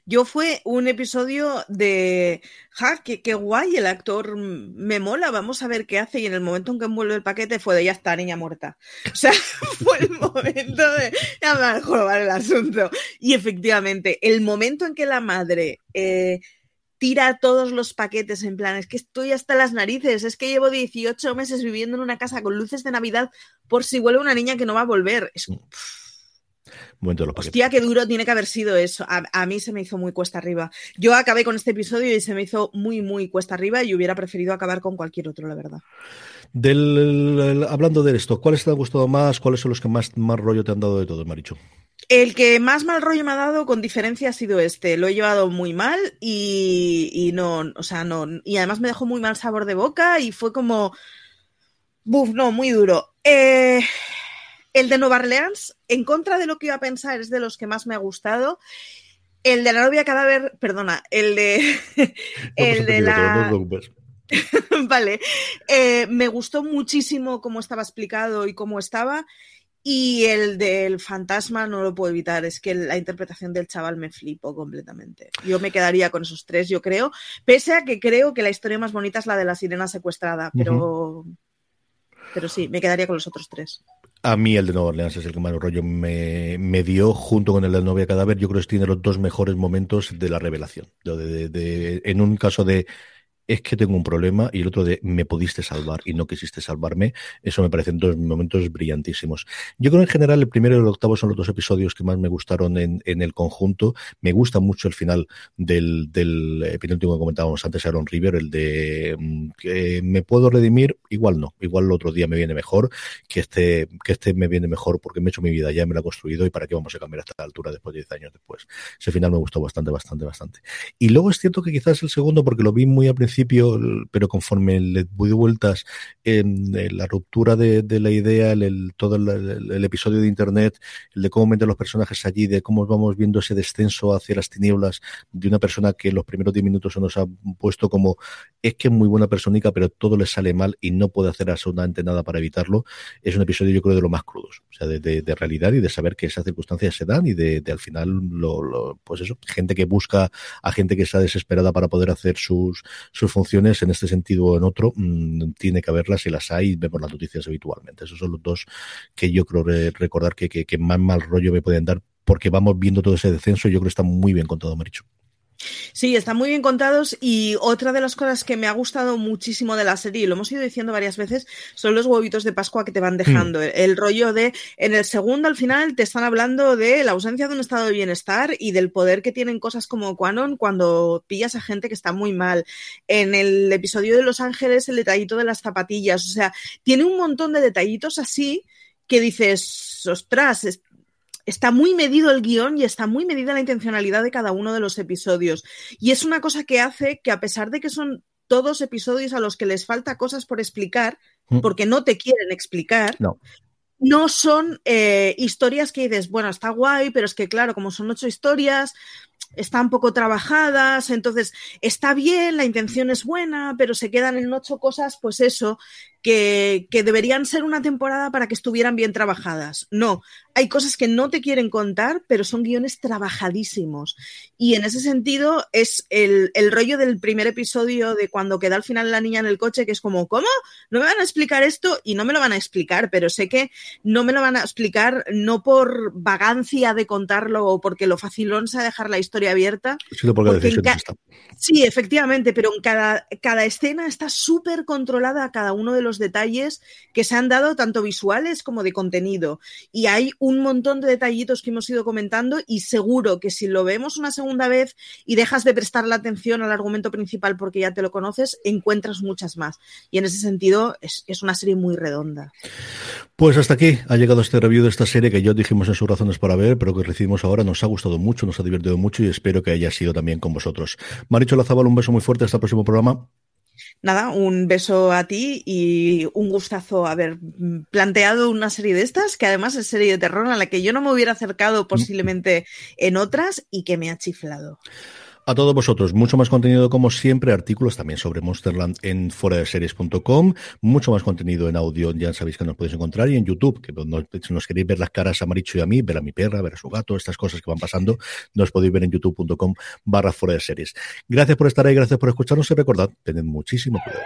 Yo fue un episodio de, ja, qué, qué, guay, el actor me mola, vamos a ver qué hace. Y en el momento en que envuelve el paquete fue de ya está, niña muerta. O sea, [laughs] fue el momento de ya me a el asunto. Y efectivamente, el momento en que la madre eh, tira todos los paquetes en plan, es que estoy hasta las narices, es que llevo 18 meses viviendo en una casa con luces de Navidad por si vuelve una niña que no va a volver. Es, pff, Momento de los Hostia, qué duro tiene que haber sido eso. A, a, mí se me hizo muy cuesta arriba. Yo acabé con este episodio y se me hizo muy, muy cuesta arriba y hubiera preferido acabar con cualquier otro, la verdad. Del, el, hablando de esto, ¿cuáles te han gustado más? ¿Cuáles son los que más, más rollo te han dado de todo, Maricho? El que más mal rollo me ha dado, con diferencia, ha sido este. Lo he llevado muy mal y, y no, o sea, no. Y además me dejó muy mal sabor de boca y fue como. Buf, no, muy duro. Eh El de Nueva Orleans, en contra de lo que iba a pensar, es de los que más me ha gustado. El de la novia cadáver, perdona, el de. [laughs] el de la. [laughs] vale. Eh, me gustó muchísimo cómo estaba explicado y cómo estaba. Y el del fantasma no lo puedo evitar, es que la interpretación del chaval me flipó completamente. Yo me quedaría con esos tres, yo creo, pese a que creo que la historia más bonita es la de la sirena secuestrada, pero, pero sí, me quedaría con los otros tres. A mí el de Nueva Orleans es el que más rollo me, me, dio, junto con el de Novia Cadáver. Yo creo que tiene los dos mejores momentos de la revelación. de, en un caso de es que tengo un problema y el otro de me pudiste salvar y no quisiste salvarme. Eso me parecen dos momentos brillantísimos. Yo creo en general el primero y el octavo son los dos episodios que más me gustaron en, en el conjunto. Me gusta mucho el final del, del eh, penúltimo que comentábamos antes, Aaron River, el de mm, que me puedo redimir, igual no, igual el otro día me viene mejor, que este, que este me viene mejor porque me he hecho mi vida, ya me lo he construido y para qué vamos a cambiar a esta altura después de 10 años después. Ese final me gustó bastante, bastante, bastante. Y luego es cierto que quizás el segundo, porque lo vi muy al principio, pero conforme le doy vueltas en, la ruptura de, la idea, el, todo el, episodio de Internet, el de cómo meten los personajes allí, de cómo vamos viendo ese descenso hacia las tinieblas de una persona que en los primeros 10 minutos se nos ha puesto como es que es muy buena personita, pero todo le sale mal y no puede hacer absolutamente nada para evitarlo, es un episodio yo creo de lo más crudos, o sea, de, realidad y de saber que esas circunstancias se dan y de, al final, lo, pues eso, gente que busca a gente que está desesperada para poder hacer sus funciones en este sentido o en otro, mm, tiene que haberlas y las hay, vemos las noticias habitualmente. Esos son los dos que yo creo recordar que, que, más mal rollo me pueden dar porque vamos viendo todo ese descenso y yo creo que está muy bien contado, Maricho. Sí, están muy bien contados y otra de las cosas que me ha gustado muchísimo de la serie, y lo hemos ido diciendo varias veces, son los huevitos de Pascua que te van dejando. Mm. El, rollo de, en el segundo al final te están hablando de la ausencia de un estado de bienestar y del poder que tienen cosas como Quanon cuando pillas a gente que está muy mal. En el episodio de Los Ángeles, el detallito de las zapatillas, o sea, tiene un montón de detallitos así que dices, ostras, está muy medido el guion y está muy medida la intencionalidad de cada uno de los episodios. Y es una cosa que hace que a pesar de que son todos episodios a los que les falta cosas por explicar, mm. porque no te quieren explicar, no, no son eh, historias que dices, bueno, está guay, pero es que claro, como son ocho historias, están poco trabajadas, entonces está bien, la intención es buena, pero se quedan en ocho cosas, pues eso, que, que, deberían ser una temporada para que estuvieran bien trabajadas. No, hay cosas que no te quieren contar, pero son guiones trabajadísimos. Y en ese sentido es el, el rollo del primer episodio de cuando queda al final la niña en el coche, que es como, ¿cómo? ¿No me van a explicar esto? Y no me lo van a explicar, pero sé que no me lo van a explicar no por vagancia de contarlo o porque lo facilón sea dejar la historia abierta. Sí, efectivamente, pero en cada, cada escena está súper controlada cada uno de los detalles que se han dado, tanto visuales como de contenido. Y hay un montón de detallitos que hemos ido comentando y seguro que si lo vemos una segunda vez y dejas de prestar la atención al argumento principal porque ya te lo conoces, encuentras muchas más. Y en ese sentido es, es una serie muy redonda. Pues hasta aquí ha llegado este review de esta serie que yo dijimos en sus razones para ver, pero que recibimos ahora. Nos ha gustado mucho, nos ha divertido mucho y espero que haya sido también con vosotros. Maricho Lazabal, un beso muy fuerte. Hasta el próximo programa. Nada, un beso a ti y un gustazo haber planteado una serie de estas, que además es serie de terror a la que yo no me hubiera acercado mm. posiblemente en otras y que me ha chiflado. A todos vosotros, mucho más contenido como siempre, artículos también sobre Monsterland en foradeseries.com, mucho más contenido en audio, ya sabéis que nos podéis encontrar, y en YouTube, que si nos queréis ver las caras a Maricho y a mí, ver a mi perra, ver a su gato, estas cosas que van pasando, nos podéis ver en youtube.com barra fuera de series. Gracias por estar ahí, gracias por escucharnos y recordad, tened muchísimo cuidado.